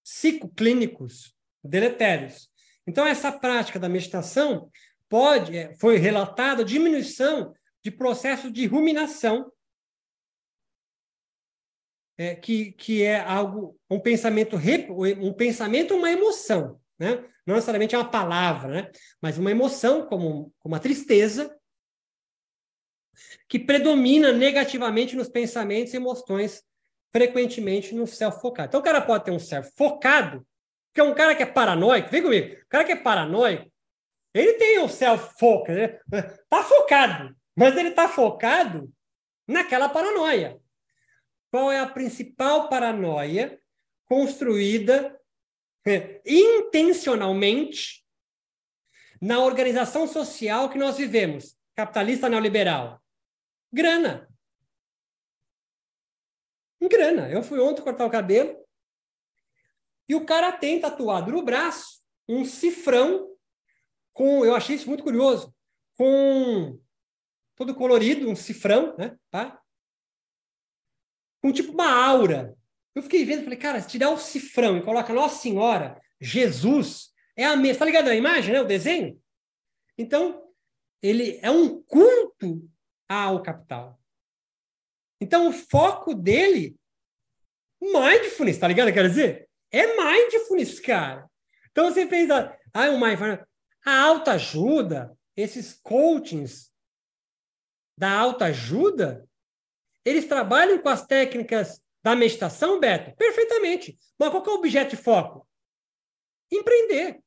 psicoclínicos deletérios. Então, essa prática da meditação pode, é, foi relatada diminuição de processo de ruminação é, que, que é algo, um pensamento, um pensamento, uma emoção, né? Não necessariamente é uma palavra, né? Mas uma emoção, como, como a tristeza, que predomina negativamente nos pensamentos e emoções, frequentemente no self focado. Então, o cara pode ter um self focado, que é um cara que é paranoico, vem comigo, o cara que é paranoico, ele tem um self focus, né? tá focado, mas ele tá focado naquela paranoia. Qual é a principal paranoia construída é, intencionalmente na organização social que nós vivemos, capitalista neoliberal? Grana. Grana. Eu fui ontem cortar o cabelo e o cara tem tatuado no braço um cifrão com, eu achei isso muito curioso, com todo colorido, um cifrão, né? Tá? Com tipo uma aura. Eu fiquei vendo, falei, cara, se tirar o cifrão e coloca Nossa Senhora, Jesus, é a mesma. Tá ligado na imagem, né? O desenho? Então, ele é um culto ao capital. Então, o foco dele, mindfulness, tá ligado? Quer dizer, é mindfulness, cara. Então, você pensa, ah, o mindfulness, a autoajuda, esses coachings da autoajuda, eles trabalham com as técnicas da meditação, Beto? Perfeitamente. Mas qual é o objeto de foco? Empreender.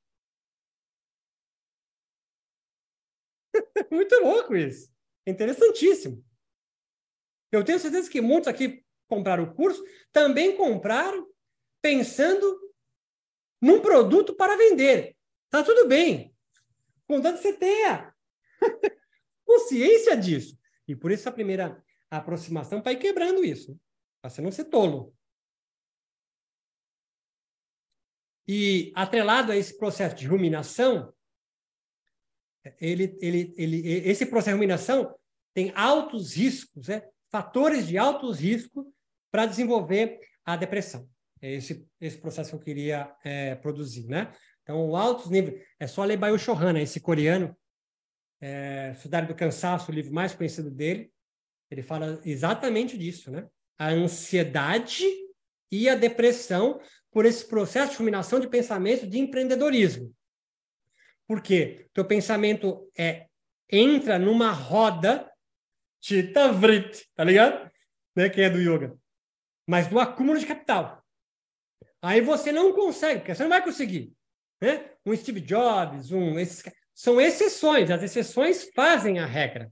Muito louco isso. Interessantíssimo. Eu tenho certeza que muitos aqui compraram o curso também compraram pensando num produto para vender. Tá tudo bem. Contanto que você tenha consciência disso. E por isso a primeira aproximação para ir quebrando isso, para você não ser tolo. E atrelado a esse processo de ruminação, ele, ele, ele, esse processo de ruminação tem altos riscos, né? fatores de altos riscos para desenvolver a depressão. É esse, esse processo que eu queria é, produzir, né? Então, altos níveis. É só ler Bayo Shohana, esse coreano, é, Cidade do Cansaço, o livro mais conhecido dele. Ele fala exatamente disso, né? A ansiedade e a depressão por esse processo de fulminação de pensamento de empreendedorismo. Por quê? Teu pensamento é, entra numa roda Chita Vrit, tá ligado? Né? Quem é do yoga. Mas do acúmulo de capital. Aí você não consegue, porque você não vai conseguir. Né? Um Steve Jobs, um esses, são exceções. As exceções fazem a regra.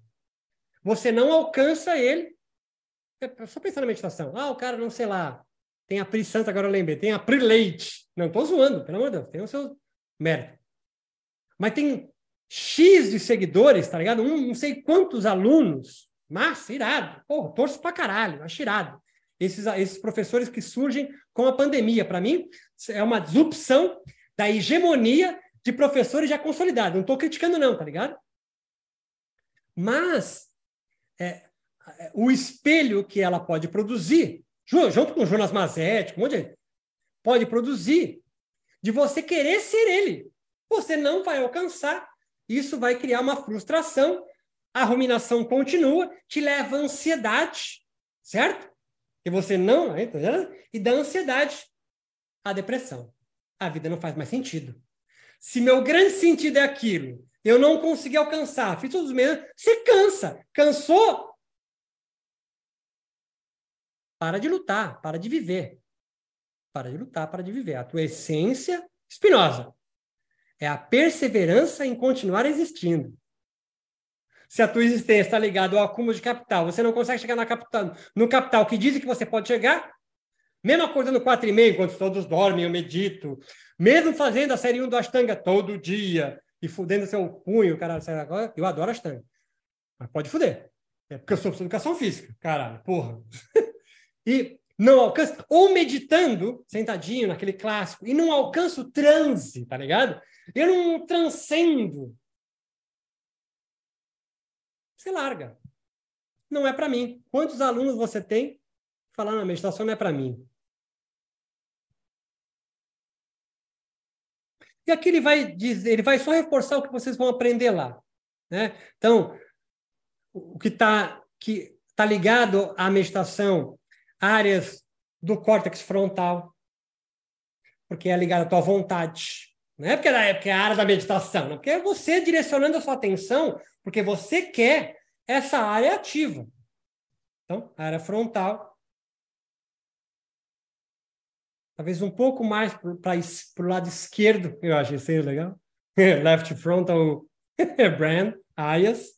Você não alcança ele. É só pensar na meditação. Ah, o cara não sei lá, tem a Pri Santa, agora eu lembrei. Tem a Pri Leite. Não estou zoando, pelo amor de Deus. Tem o seu mérito. Mas tem X de seguidores, tá ligado? Um, não sei quantos alunos. Massa, irado. Porra, torço pra caralho, acho irado. Esses, esses professores que surgem com a pandemia, para mim, é uma disrupção da hegemonia de professores já consolidados. Não estou criticando, não, tá ligado? Mas é, é, o espelho que ela pode produzir junto com o Jonas Mazetti, um monte de pode produzir de você querer ser ele. Você não vai alcançar, isso vai criar uma frustração, a ruminação continua, te leva à ansiedade, certo? E você não, tá e da ansiedade à depressão. A vida não faz mais sentido. Se meu grande sentido é aquilo, eu não consegui alcançar, fiz todos os meses, você cansa. Cansou? Para de lutar, para de viver. Para de lutar, para de viver. A tua essência espinosa é a perseverança em continuar existindo. Se a tua existência está ligada ao acúmulo de capital, você não consegue chegar capital, no capital que dizem que você pode chegar, mesmo acordando quatro e meia, enquanto todos dormem, eu medito, mesmo fazendo a série 1 do Ashtanga todo dia e fudendo seu punho, caralho, eu adoro Ashtanga. Mas pode fuder. É porque eu sou de educação física, caralho, porra. e não alcança, ou meditando, sentadinho naquele clássico, e não alcança o transe, tá ligado? Eu não transcendo. Você larga. Não é para mim. Quantos alunos você tem falando, a meditação não é para mim? E aqui ele vai dizer, ele vai só reforçar o que vocês vão aprender lá. Né? Então, o que está que tá ligado à meditação áreas do córtex frontal, porque é ligado à tua vontade. Não é porque é, porque é a área da meditação, não, porque é você direcionando a sua atenção, porque você quer essa área ativa. Então, área frontal. Talvez um pouco mais para o lado esquerdo, eu acho isso legal. Left frontal brand, áreas.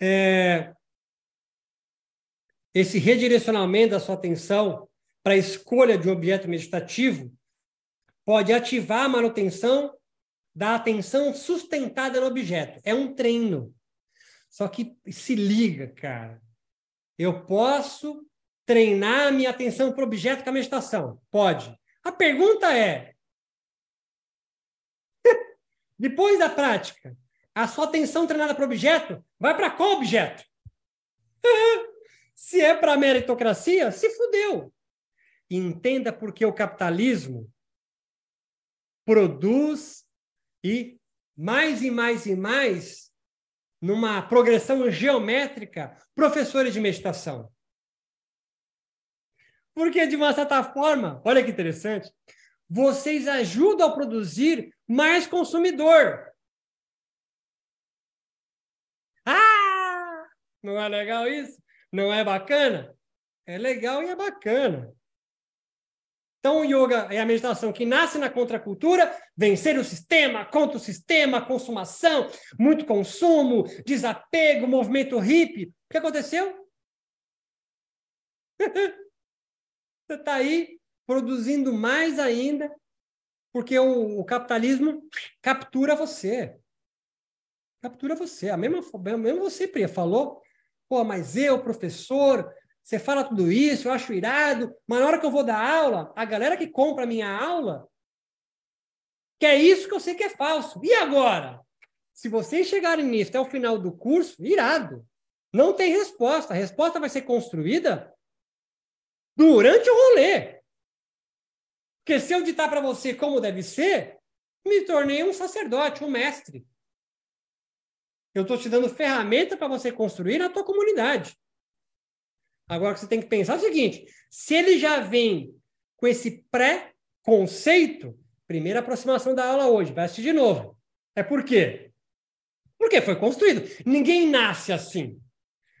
É, esse redirecionamento da sua atenção para a escolha de um objeto meditativo pode ativar a manutenção da atenção sustentada no objeto. É um treino. Só que se liga, cara. Eu posso treinar a minha atenção para o objeto com a meditação? Pode. A pergunta é: depois da prática, a sua atenção treinada para o objeto vai para qual objeto? Se é para meritocracia, se fudeu. Entenda porque o capitalismo produz e mais e mais e mais numa progressão geométrica professores de meditação. Porque, de uma certa forma, olha que interessante, vocês ajudam a produzir mais consumidor. Ah! Não é legal isso? Não é bacana? É legal e é bacana. Então, o yoga é a meditação que nasce na contracultura, vencer o sistema, contra o sistema, consumação, muito consumo, desapego, movimento hippie. O que aconteceu? Você está aí produzindo mais ainda, porque o, o capitalismo captura você. Captura você. A mesma, mesmo você, Priya, falou. Pô, mas eu, professor, você fala tudo isso, eu acho irado, mas na hora que eu vou dar aula, a galera que compra a minha aula que é isso que eu sei que é falso. E agora? Se vocês chegarem nisso até o final do curso, irado. Não tem resposta. A resposta vai ser construída durante o rolê. Porque se eu ditar para você como deve ser, me tornei um sacerdote, um mestre. Eu estou te dando ferramenta para você construir na tua comunidade. Agora você tem que pensar é o seguinte: se ele já vem com esse pré-conceito, primeira aproximação da aula hoje, vai assistir de novo. É por quê? Porque foi construído. Ninguém nasce assim.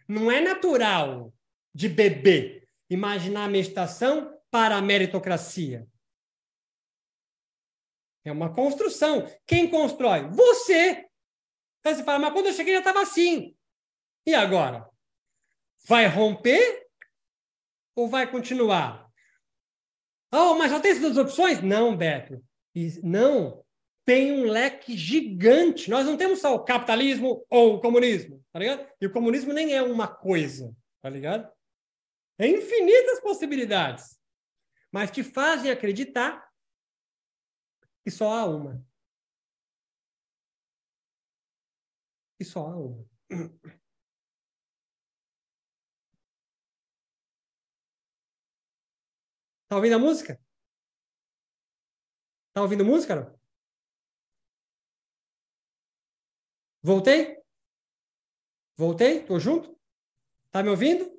Não é natural de bebê imaginar a meditação para a meritocracia. É uma construção. Quem constrói? Você. Então você fala, mas quando eu cheguei já estava assim. E agora? Vai romper ou vai continuar? Oh, mas só tem essas duas opções? Não, Beto. Não tem um leque gigante. Nós não temos só o capitalismo ou o comunismo, tá ligado? E o comunismo nem é uma coisa, tá ligado? É infinitas possibilidades, mas te fazem acreditar que só há uma. E só há uma. Tá ouvindo a música? Tá ouvindo música, não? Voltei? Voltei? Tô junto? Tá me ouvindo?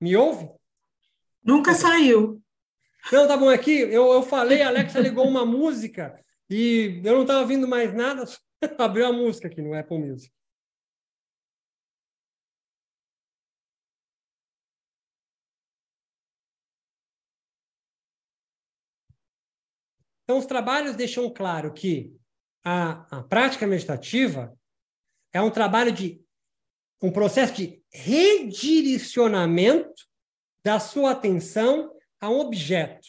Me ouve? Nunca saiu. Não, tá bom. Aqui eu, eu falei, a Alexa ligou uma música e eu não estava ouvindo mais nada. Abriu a música aqui no Apple Music. Então, os trabalhos deixam claro que a, a prática meditativa é um trabalho de um processo de redirecionamento da sua atenção a um objeto.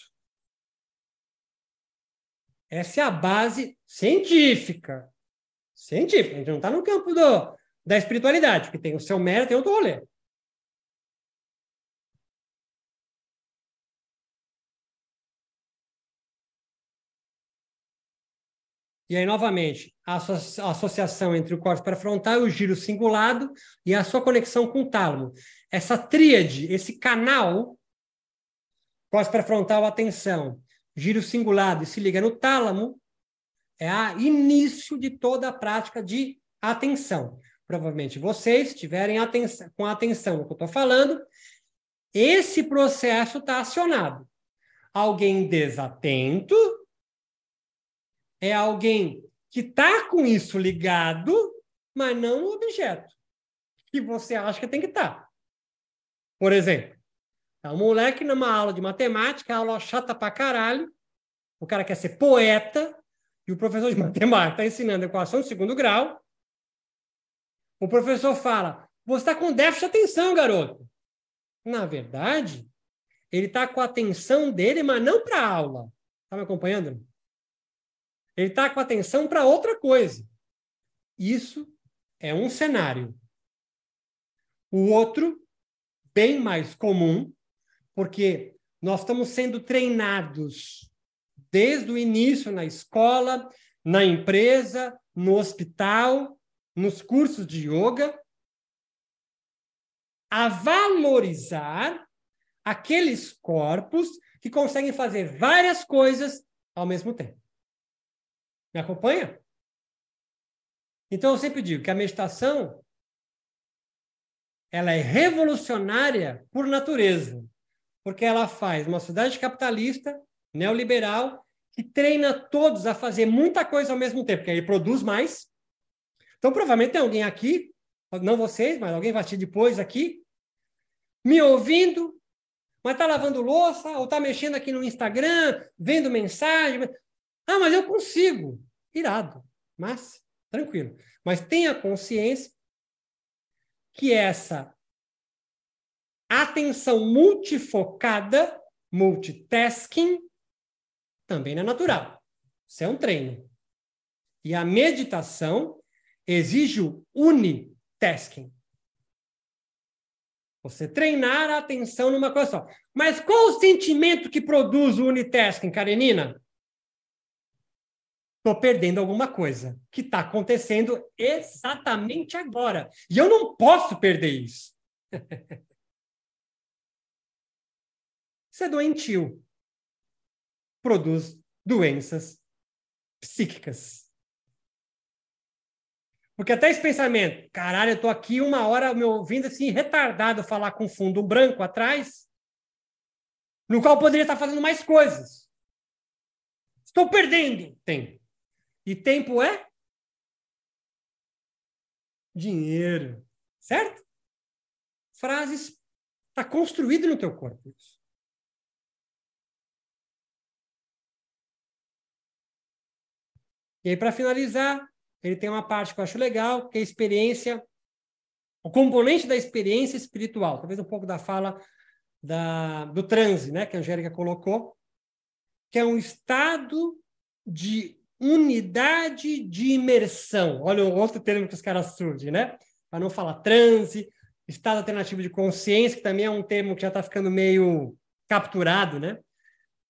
Essa é a base científica. Científica. A gente não está no campo do, da espiritualidade, que tem o seu mérito e outro rolê. E aí, novamente, a, associação entre o córtex pré-frontal e o giro cingulado e a sua conexão com o tálamo. Essa tríade, esse canal, córtex pré-frontal, atenção, giro cingulado e se liga no tálamo, é o início de toda a prática de atenção. Provavelmente vocês tiverem atenção, com atenção no que eu estou falando, esse processo está acionado. Alguém desatento é alguém que está com isso ligado, mas não no objeto que você acha que tem que estar. Tá. Por exemplo, tá um moleque numa aula de matemática, aula chata pra caralho, o cara quer ser poeta, e o professor de matemática está ensinando equação de segundo grau. O professor fala: Você está com déficit de atenção, garoto. Na verdade, ele está com a atenção dele, mas não para a aula. Está me acompanhando? Ele está com atenção para outra coisa. Isso é um cenário. O outro, bem mais comum, porque nós estamos sendo treinados desde o início na escola, na empresa, no hospital, nos cursos de yoga, a valorizar aqueles corpos que conseguem fazer várias coisas ao mesmo tempo. Me acompanha? Então eu sempre digo que a meditação ela é revolucionária por natureza, porque ela faz uma sociedade capitalista, neoliberal, que treina todos a fazer muita coisa ao mesmo tempo, porque aí produz mais. Então provavelmente tem alguém aqui, não vocês, mas alguém vai assistir depois aqui, me ouvindo, mas está lavando louça, ou está mexendo aqui no Instagram, vendo mensagem. Ah, mas eu consigo irado, mas tranquilo. Mas tenha consciência que essa atenção multifocada, multitasking, também não é natural. Isso é um treino. E a meditação exige o unitasking. Você treinar a atenção numa coisa só. Mas qual o sentimento que produz o unitasking, Karenina? Estou perdendo alguma coisa que está acontecendo exatamente agora. E eu não posso perder isso. Isso é doentio. Produz doenças psíquicas. Porque até esse pensamento, caralho, eu tô aqui uma hora me ouvindo assim, retardado falar com fundo branco atrás, no qual poderia estar fazendo mais coisas. Estou perdendo tempo. E tempo é dinheiro, certo? Frases está construído no teu corpo isso. E aí, para finalizar, ele tem uma parte que eu acho legal, que é a experiência, o componente da experiência espiritual, talvez um pouco da fala da, do transe, né, que a Angélica colocou, que é um estado de unidade de imersão. Olha o outro termo que os caras surgem, né? Para não falar transe, estado alternativo de consciência, que também é um termo que já está ficando meio capturado, né?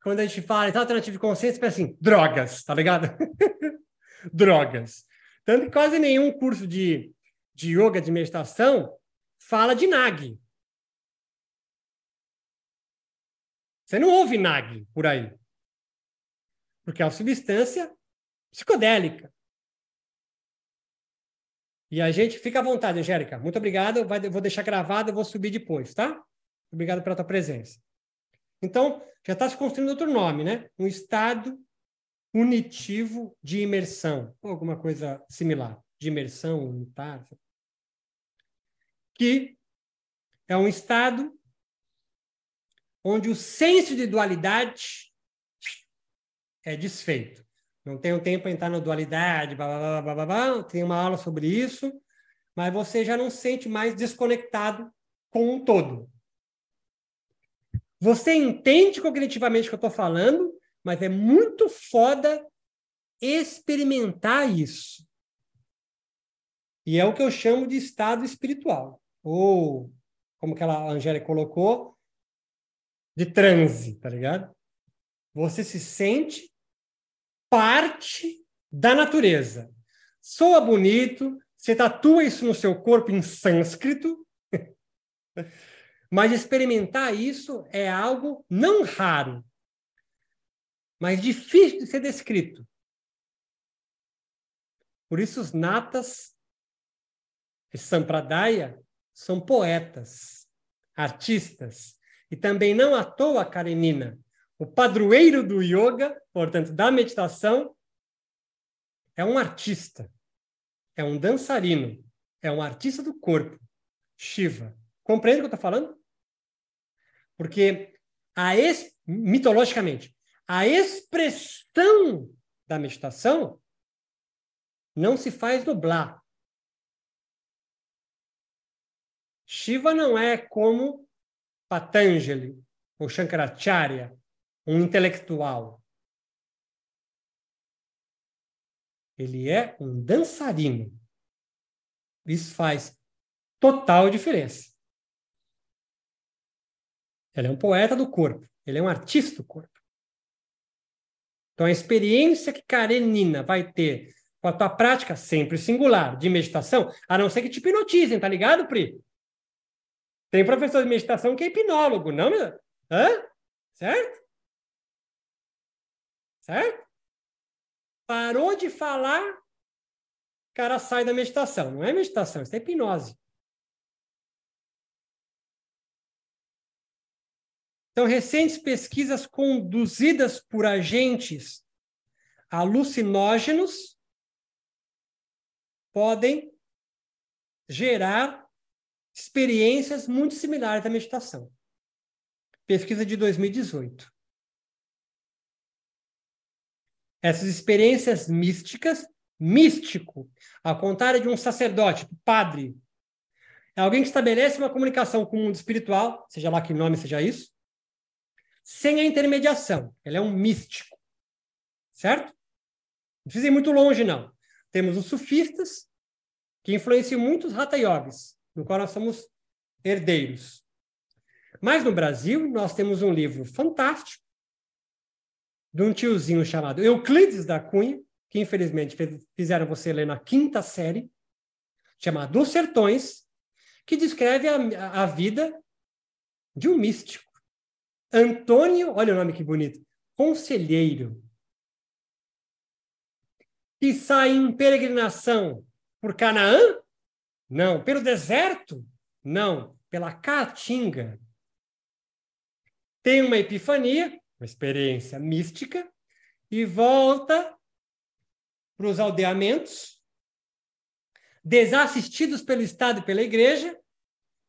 Quando a gente fala estado alternativo de consciência, pensa assim, drogas, tá ligado? drogas. Tanto que quase nenhum curso de, de yoga, de meditação, fala de Nag. Você não ouve Nag por aí. Porque é uma substância psicodélica. E a gente fica à vontade, Angélica. Muito obrigado. Vai, vou deixar gravado, eu vou subir depois, tá? Obrigado pela tua presença. Então, já está se construindo outro nome, né? Um estado unitivo de imersão, ou alguma coisa similar, de imersão unitária, que é um estado onde o senso de dualidade é desfeito. Não tenho tempo para entrar na dualidade, blá, blá, blá, blá, blá, tem uma aula sobre isso, mas você já não sente mais desconectado com um todo. Você entende cognitivamente o que eu estou falando, mas é muito foda experimentar isso. E é o que eu chamo de estado espiritual. Ou, como que a Angélica colocou, de transe, tá ligado? Você se sente parte da natureza. Soa bonito, você tatua isso no seu corpo em sânscrito, mas experimentar isso é algo não raro, mas difícil de ser descrito. Por isso, os natas e Sampradaya são poetas, artistas, e também não à toa Karenina, o padroeiro do yoga, portanto, da meditação, é um artista, é um dançarino, é um artista do corpo, Shiva. Compreende o que eu estou falando? Porque a es... mitologicamente, a expressão da meditação não se faz nublar. Shiva não é como Patanjali ou Shankaracharya, um intelectual. Ele é um dançarino. Isso faz total diferença. Ele é um poeta do corpo. Ele é um artista do corpo. Então, a experiência que Karenina vai ter com a tua prática sempre singular de meditação, a não ser que te hipnotizem, tá ligado, Pri? Tem professor de meditação que é hipnólogo, não? Hã? Certo? Certo? Parou de falar, o cara sai da meditação. Não é meditação, isso é hipnose. Então, recentes pesquisas conduzidas por agentes alucinógenos podem gerar experiências muito similares à meditação. Pesquisa de 2018. Essas experiências místicas, místico, ao contrário de um sacerdote, padre, é alguém que estabelece uma comunicação com o mundo espiritual, seja lá que nome seja isso, sem a intermediação. Ele é um místico. Certo? Não precisa ir muito longe, não. Temos os sufistas, que influenciam muitos Hatha Yogis, no qual nós somos herdeiros. Mas no Brasil, nós temos um livro fantástico de um tiozinho chamado Euclides da Cunha, que infelizmente fizeram você ler na quinta série, chamado Os Sertões, que descreve a, a vida de um místico. Antônio, olha o nome que bonito, Conselheiro, que sai em peregrinação por Canaã? Não. Pelo deserto? Não. Pela Caatinga. Tem uma epifania, uma experiência mística, e volta para os aldeamentos, desassistidos pelo Estado e pela Igreja,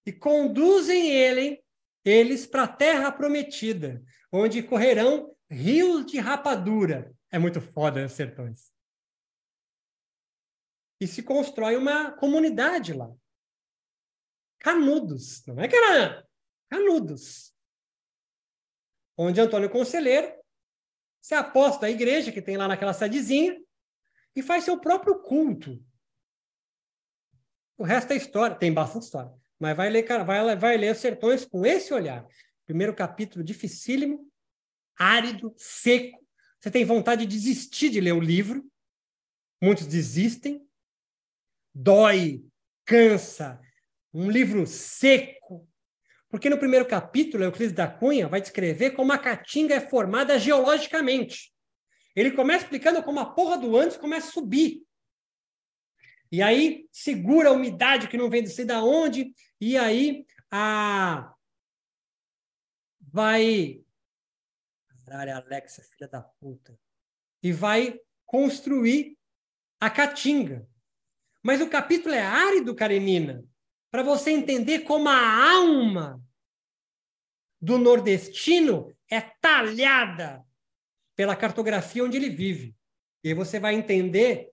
e conduzem ele, eles para a terra prometida, onde correrão rios de rapadura. É muito foda, os sertões. E se constrói uma comunidade lá. Canudos, não é Canaã, Canudos. Onde Antônio Conselheiro se aposta da igreja que tem lá naquela cidadezinha e faz seu próprio culto. O resto é história, tem bastante história, mas vai ler, vai, vai ler os sertões com esse olhar. Primeiro capítulo dificílimo, árido, seco. Você tem vontade de desistir de ler o livro. Muitos desistem. Dói, cansa. Um livro seco. Porque no primeiro capítulo, Euclides da Cunha vai descrever como a caatinga é formada geologicamente. Ele começa explicando como a porra do Andes começa a subir. E aí segura a umidade que não vem de sei da onde, e aí a vai caralho, Alexa, filha da puta. E vai construir a caatinga. Mas o capítulo é árido, Karenina, para você entender como a alma do nordestino é talhada pela cartografia onde ele vive. E você vai entender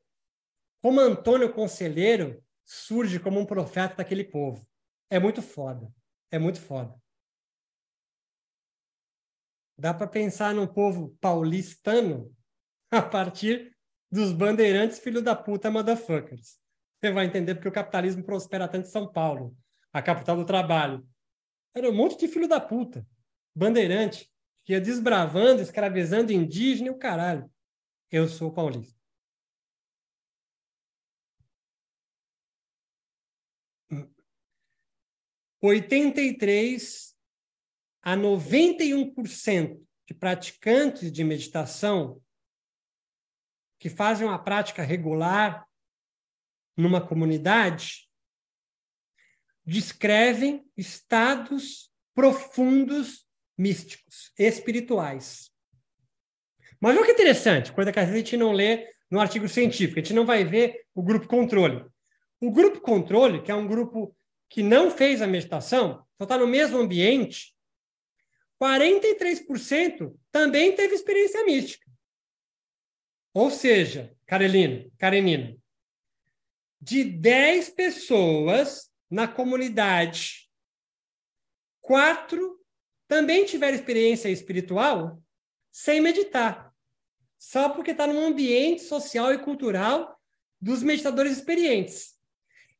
como Antônio Conselheiro surge como um profeta daquele povo. É muito foda. É muito foda. Dá para pensar num povo paulistano a partir dos bandeirantes filho da puta motherfuckers. Você vai entender porque o capitalismo prospera tanto em São Paulo, a capital do trabalho. Era um monte de filho da puta. Bandeirante que ia desbravando, escravizando indígena e o caralho. Eu sou paulista. Oitenta e três a 91% de praticantes de meditação que fazem uma prática regular numa comunidade descrevem estados profundos místicos, espirituais. Mas olha que interessante, coisa que a gente não lê no artigo científico, a gente não vai ver o grupo controle. O grupo controle, que é um grupo que não fez a meditação, só está no mesmo ambiente, 43% também teve experiência mística. Ou seja, Carolina, Karenina, de 10 pessoas na comunidade, quatro também tiveram experiência espiritual sem meditar, só porque está num ambiente social e cultural dos meditadores experientes.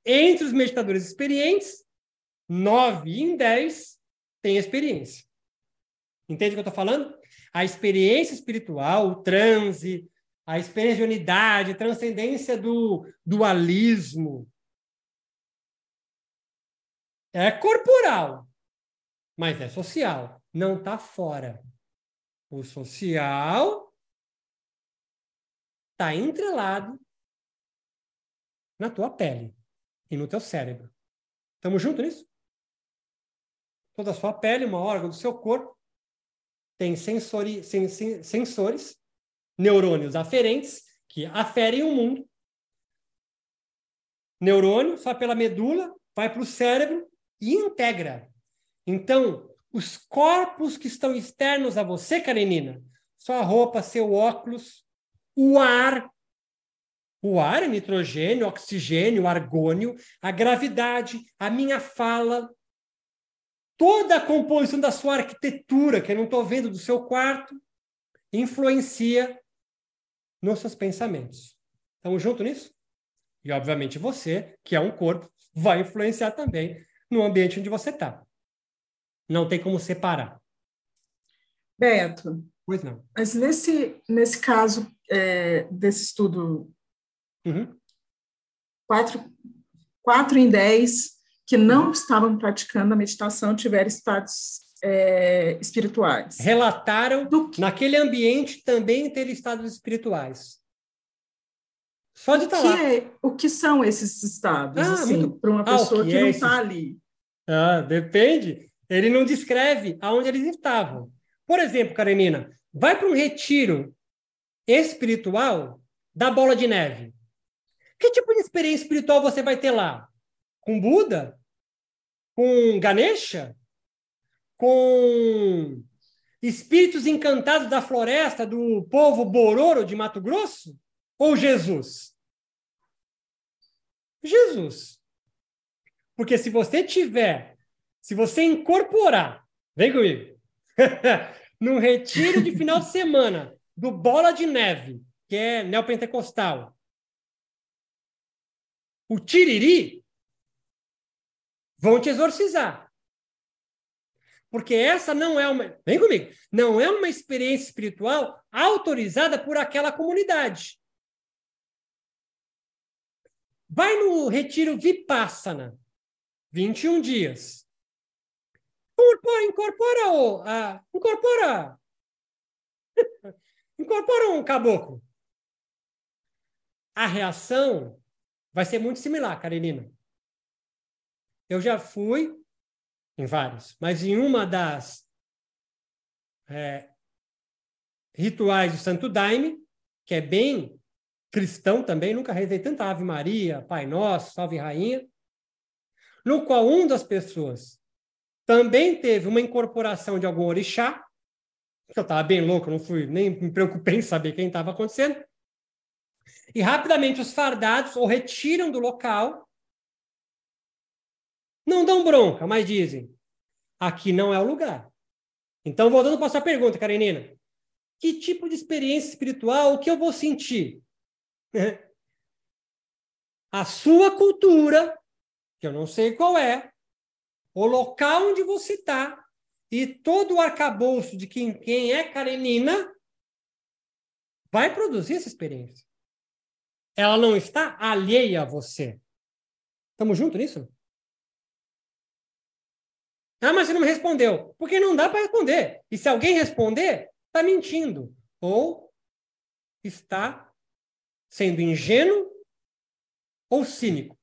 Entre os meditadores experientes, nove em dez têm experiência. Entende o que eu estou falando? A experiência espiritual, o transe, a experiência de unidade, transcendência do dualismo, é corporal, mas é social, não está fora. O social está entrelado na tua pele e no teu cérebro. Estamos juntos nisso? Toda a sua pele, uma órgão do seu corpo, tem sensori, sen, sen, sensores, neurônios aferentes, que aferem o mundo. Neurônio, só pela medula, vai para o cérebro e integra. Então, os corpos que estão externos a você, Karenina, sua roupa, seu óculos, o ar, o ar é nitrogênio, oxigênio, argônio, a gravidade, a minha fala, toda a composição da sua arquitetura, que eu não estou vendo do seu quarto, influencia nos seus pensamentos. Estamos juntos nisso? E, obviamente, você, que é um corpo, vai influenciar também no ambiente onde você está. Não tem como separar. Beto. Pois não. Mas nesse, nesse caso é, desse estudo, uhum. quatro, quatro em dez que não estavam praticando a meditação tiveram estados é, espirituais. Relataram Do... naquele ambiente também ter estados espirituais. Só de estar tá lá. É, o que são esses estados, ah, assim, para uma ah, pessoa ah, que, que é não está ali? Ah, depende. Ele não descreve aonde eles estavam. Por exemplo, Karenina, vai para um retiro espiritual da bola de neve. Que tipo de experiência espiritual você vai ter lá? Com Buda? Com Ganesha? Com espíritos encantados da floresta do povo Bororo de Mato Grosso? Ou Jesus? Jesus. Porque se você tiver, se você incorporar, vem comigo, num retiro de final de semana do Bola de Neve, que é neopentecostal, o tiriri, vão te exorcizar. Porque essa não é uma. Vem comigo. Não é uma experiência espiritual autorizada por aquela comunidade. Vai no retiro Vipassana, 21 dias. Incorpora, incorpora, incorpora, incorpora um caboclo. A reação vai ser muito similar, Karenina. Eu já fui em vários, mas em uma das é, rituais do Santo Daime, que é bem cristão também, nunca rezei tanta Ave Maria, Pai Nosso, Salve Rainha, no qual um das pessoas também teve uma incorporação de algum orixá, que eu estava bem louco, não fui nem me preocupei em saber quem estava acontecendo, e rapidamente os fardados o retiram do local, não dão bronca, mas dizem, aqui não é o lugar. Então, voltando para a sua pergunta, Karenina, que tipo de experiência espiritual, o que eu vou sentir? a sua cultura, que eu não sei qual é, o local onde você está e todo o arcabouço de quem, quem é Karenina vai produzir essa experiência. Ela não está alheia a você. Estamos juntos nisso? Ah, mas você não me respondeu. Porque não dá para responder. E se alguém responder, está mentindo. Ou está sendo ingênuo ou cínico.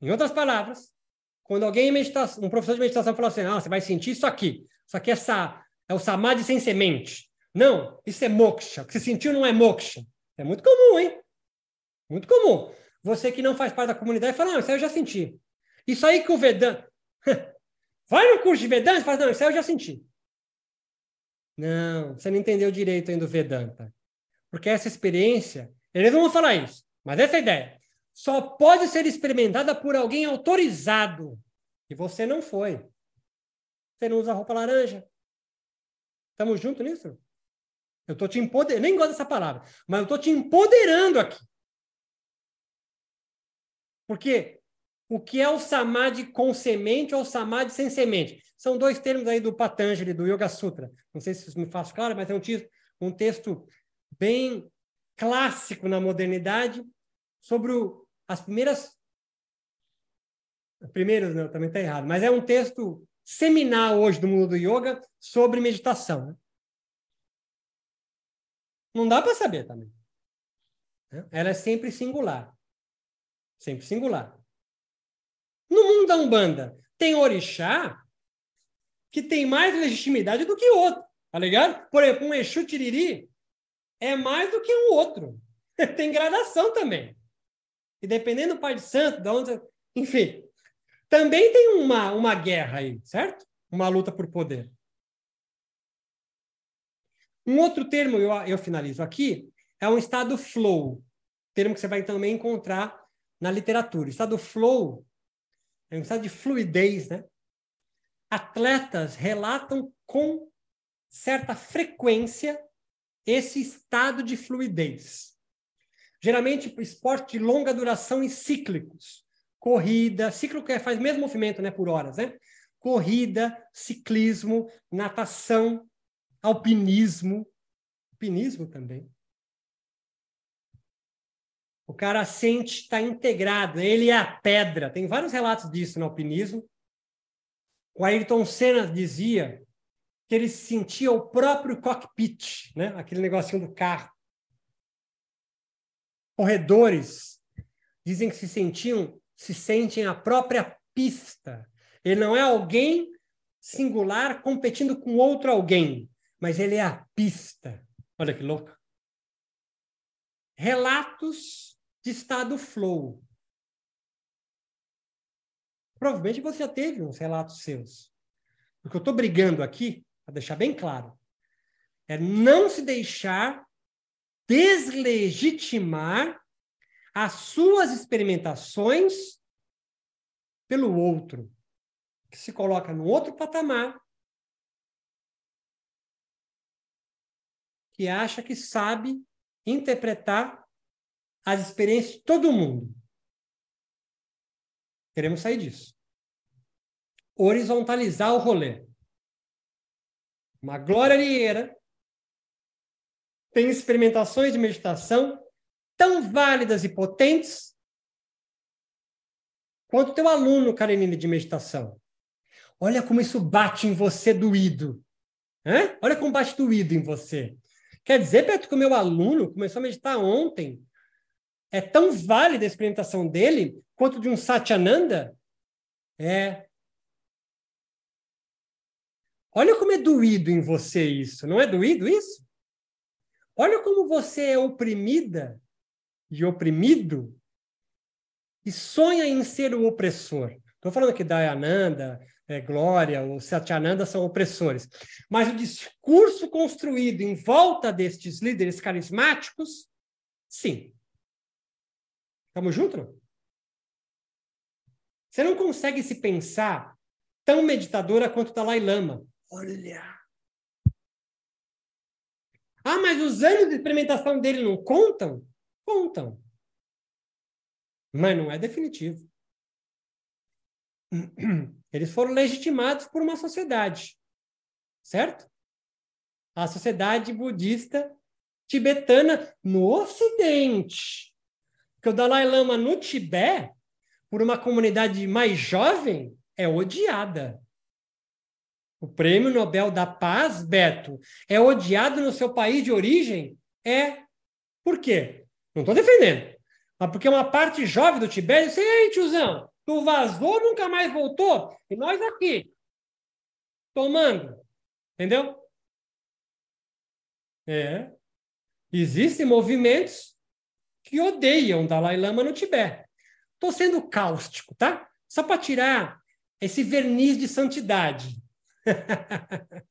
Em outras palavras, quando alguém meditação, um professor de meditação fala assim, ah, você vai sentir isso aqui, isso aqui é, sa, é o samadhi sem semente. Não, isso é moksha. O que você sentiu não é moksha. É muito comum, hein? Muito comum. Você que não faz parte da comunidade fala, não, isso aí eu já senti. Isso aí que o Vedanta... Vai no curso de Vedanta e fala, não, isso aí eu já senti. Não, você não entendeu direito ainda o Vedanta. Porque essa experiência, eles não vão falar isso, mas essa é ideia. Só pode ser experimentada por alguém autorizado. E você não foi. Você não usa roupa laranja. Estamos juntos nisso? Eu estou te empoderando, nem gosto dessa palavra, mas eu estou te empoderando aqui. Porque o que é o samadhi com semente ou samadhi sem semente? São dois termos aí do Patanjali, do Yoga Sutra. Não sei se isso me faz claro, mas é um, um texto bem clássico na modernidade sobre o, as primeiras. Primeiras, não, também está errado, mas é um texto seminal hoje do mundo do yoga sobre meditação. Né? Não dá para saber também. Né? Ela é sempre singular. Sempre singular. No mundo da Umbanda, tem orixá que tem mais legitimidade do que outro, tá ligado? Por exemplo, um Exu Tiriri é mais do que um outro. Tem gradação também. E dependendo do pai de santo, de onde. Enfim. Também tem uma, uma guerra aí, certo? Uma luta por poder. Um outro termo, eu, eu finalizo aqui, é um estado flow. Termo que você vai também encontrar na literatura. Estado flow é um estado de fluidez, né? Atletas relatam com certa frequência esse estado de fluidez. Geralmente, esporte de longa duração e cíclicos. Corrida, cíclico é, faz mesmo movimento, né, por horas, né? Corrida, ciclismo, natação, alpinismo, alpinismo também. O cara sente, está integrado, ele é a pedra. Tem vários relatos disso no alpinismo. O Ayrton Senna dizia que ele sentia o próprio cockpit, né? aquele negocinho do carro. Corredores dizem que se sentiam, se sentem a própria pista. Ele não é alguém singular competindo com outro alguém, mas ele é a pista. Olha que louco. Relatos de estado flow. Provavelmente você já teve uns relatos seus. O que eu estou brigando aqui para deixar bem claro, é não se deixar deslegitimar as suas experimentações pelo outro, que se coloca no outro patamar, que acha que sabe interpretar as experiências de todo mundo. Queremos sair disso. Horizontalizar o rolê. Uma Glória Lieira tem experimentações de meditação tão válidas e potentes quanto teu aluno, Karenine, de meditação. Olha como isso bate em você doído. Hã? Olha como bate doído em você. Quer dizer, Beto, que o meu aluno começou a meditar ontem. É tão válida a experimentação dele quanto de um Satyananda? É, Olha como é doído em você isso, não é doído isso? Olha como você é oprimida e oprimido e sonha em ser o opressor. Estou falando que Dayananda, é, Glória, o Satyananda são opressores. Mas o discurso construído em volta destes líderes carismáticos, sim. Estamos juntos? Você não consegue se pensar tão meditadora quanto Dalai Lama. Olha. Ah, mas os anos de experimentação dele não contam? Contam. Mas não é definitivo. Eles foram legitimados por uma sociedade, certo? A sociedade budista tibetana no Ocidente. Porque o Dalai Lama no Tibete, por uma comunidade mais jovem, é odiada. O prêmio Nobel da Paz, Beto, é odiado no seu país de origem? É. Por quê? Não estou defendendo. Mas porque uma parte jovem do Tibete disse, ei, tiozão, tu vazou, nunca mais voltou, e nós aqui, tomando. Entendeu? É. Existem movimentos que odeiam Dalai Lama no Tibete. Estou sendo cáustico, tá? Só para tirar esse verniz de santidade.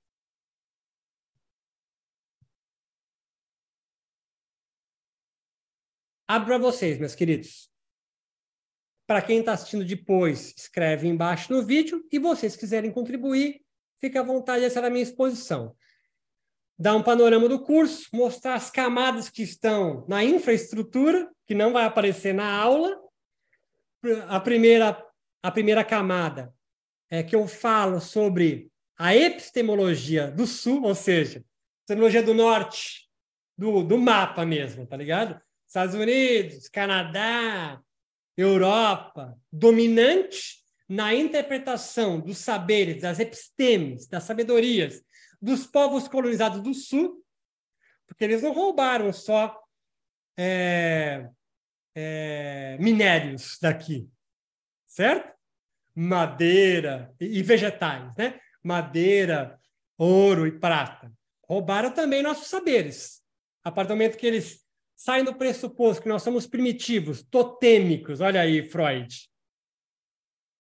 Abro para vocês, meus queridos. Para quem está assistindo depois, escreve embaixo no vídeo. E vocês quiserem contribuir, fique à vontade, essa era a minha exposição. Dar um panorama do curso, mostrar as camadas que estão na infraestrutura, que não vai aparecer na aula. A primeira, a primeira camada é que eu falo sobre a epistemologia do sul, ou seja, epistemologia do norte, do, do mapa mesmo, tá ligado? Estados Unidos, Canadá, Europa, dominante na interpretação dos saberes, das epistemes, das sabedorias dos povos colonizados do sul, porque eles não roubaram só é, é, minérios daqui, certo? Madeira e, e vegetais, né? madeira, ouro e prata. Roubaram também nossos saberes. A partir do momento que eles saem do pressuposto que nós somos primitivos, totêmicos, olha aí, Freud.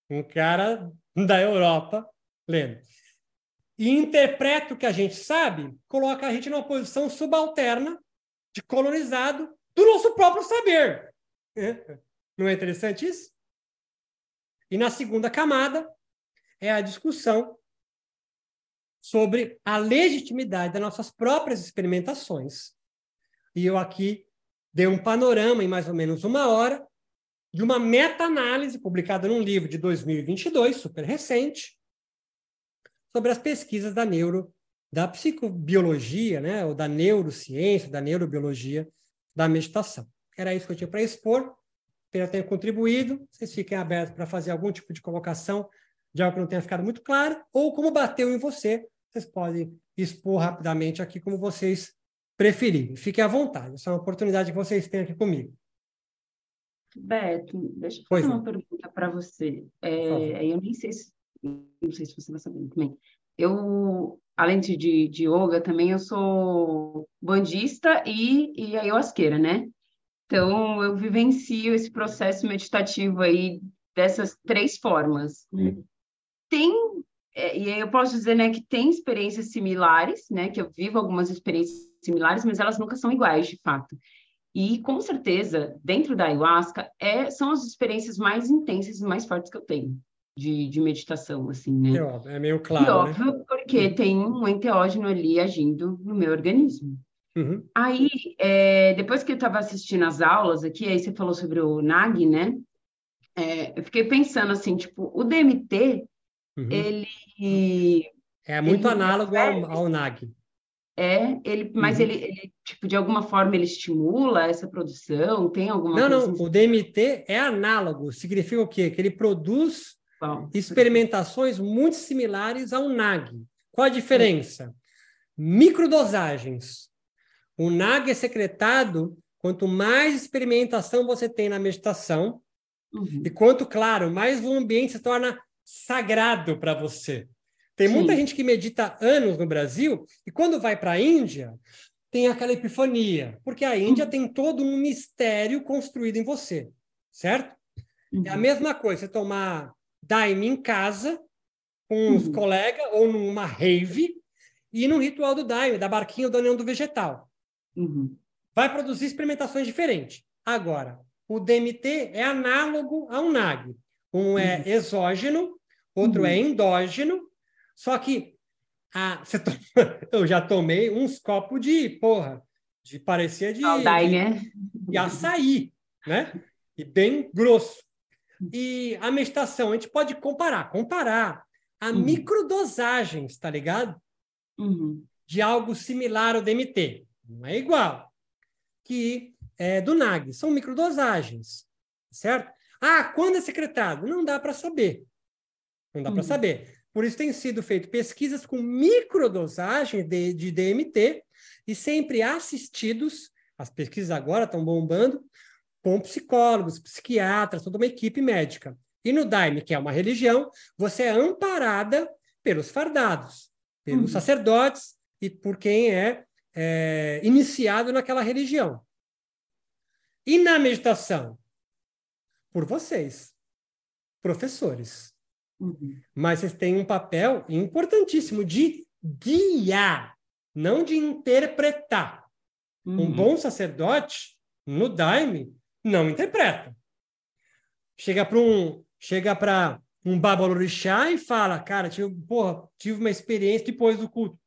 Um cara da Europa lendo. E interpreta o que a gente sabe, coloca a gente numa posição subalterna de colonizado do nosso próprio saber. Não é interessante isso? E na segunda camada é a discussão sobre a legitimidade das nossas próprias experimentações. E eu aqui dei um panorama em mais ou menos uma hora de uma meta-análise publicada num livro de 2022, super recente, sobre as pesquisas da neuro, da psicobiologia, né, ou da neurociência, da neurobiologia da meditação. Era isso que eu tinha para expor. Espero ter contribuído. Vocês fiquem abertos para fazer algum tipo de colocação de algo que não tenha ficado muito claro, ou como bateu em você, vocês podem expor rapidamente aqui como vocês preferirem. Fiquem à vontade. Essa é uma oportunidade que vocês têm aqui comigo. Beto, deixa eu fazer uma pergunta para você. É, eu nem sei se, não sei se você vai saber também. Eu, além de, de yoga, também eu sou bandista e, e ayahuasqueira, né? Então, eu vivencio esse processo meditativo aí dessas três formas. Hum. Tem, é, e eu posso dizer, né, que tem experiências similares, né, que eu vivo algumas experiências similares, mas elas nunca são iguais, de fato. E, com certeza, dentro da ayahuasca, é, são as experiências mais intensas e mais fortes que eu tenho de, de meditação, assim, né? É, óbvio, é meio claro, e né? óbvio, né? porque uhum. tem um enteógeno ali agindo no meu organismo. Uhum. Aí, é, depois que eu estava assistindo as aulas aqui, aí você falou sobre o NAG, né? É, eu fiquei pensando assim, tipo, o DMT, uhum. ele... É muito ele análogo ao, ao NAG. É, ele, mas uhum. ele, ele, tipo, de alguma forma ele estimula essa produção? Tem alguma Não, não, assim? o DMT é análogo, significa o quê? Que ele produz Bom, experimentações muito similares ao NAG. Qual a diferença? Microdosagens. O NAG é secretado quanto mais experimentação você tem na meditação, uhum. e quanto, claro, mais o ambiente se torna sagrado para você. Tem Sim. muita gente que medita anos no Brasil e quando vai para a Índia tem aquela epifania, porque a Índia uhum. tem todo um mistério construído em você, certo? Uhum. É a uhum. mesma coisa você tomar daime em casa com os uhum. colegas ou numa rave e no ritual do daime, da barquinha da união do vegetal. Uhum. Vai produzir experimentações diferentes. Agora, o DMT é análogo ao NAG. Um é uhum. exógeno, outro é endógeno, só que ah, toma... eu já tomei uns copos de, porra, de parecia de, Saudade, né? de açaí, né? E bem grosso. E a meditação, a gente pode comparar, comparar a uhum. microdosagens, tá ligado? Uhum. De algo similar ao DMT. Não é igual. Que é do NAG. São microdosagens, certo? Ah, quando é secretado? Não dá para saber. Não dá uhum. para saber. Por isso tem sido feito pesquisas com microdosagem de, de DMT e sempre assistidos, as pesquisas agora estão bombando, com psicólogos, psiquiatras, toda uma equipe médica. E no Daime, que é uma religião, você é amparada pelos fardados, pelos uhum. sacerdotes e por quem é, é iniciado naquela religião. E na meditação? Por vocês, professores. Uhum. Mas vocês têm um papel importantíssimo de guiar, não de interpretar. Uhum. Um bom sacerdote, no Daime, não interpreta. Chega para um, chega para um babalorixá e fala, cara, tive, porra, tive uma experiência depois do culto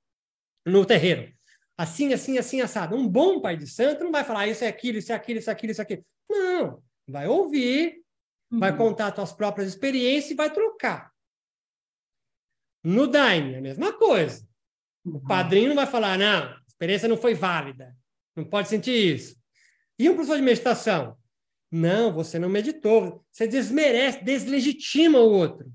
no terreiro. Assim, assim, assim, assado. Um bom pai de santo não vai falar isso é aquilo, isso é aquilo, isso é aquilo, isso é aquilo. Não, vai ouvir, uhum. vai contar suas próprias experiências e vai trocar. No Daime, a mesma coisa. O uhum. padrinho não vai falar, não, a experiência não foi válida, não pode sentir isso. E um professor de meditação? Não, você não meditou. Você desmerece, deslegitima o outro.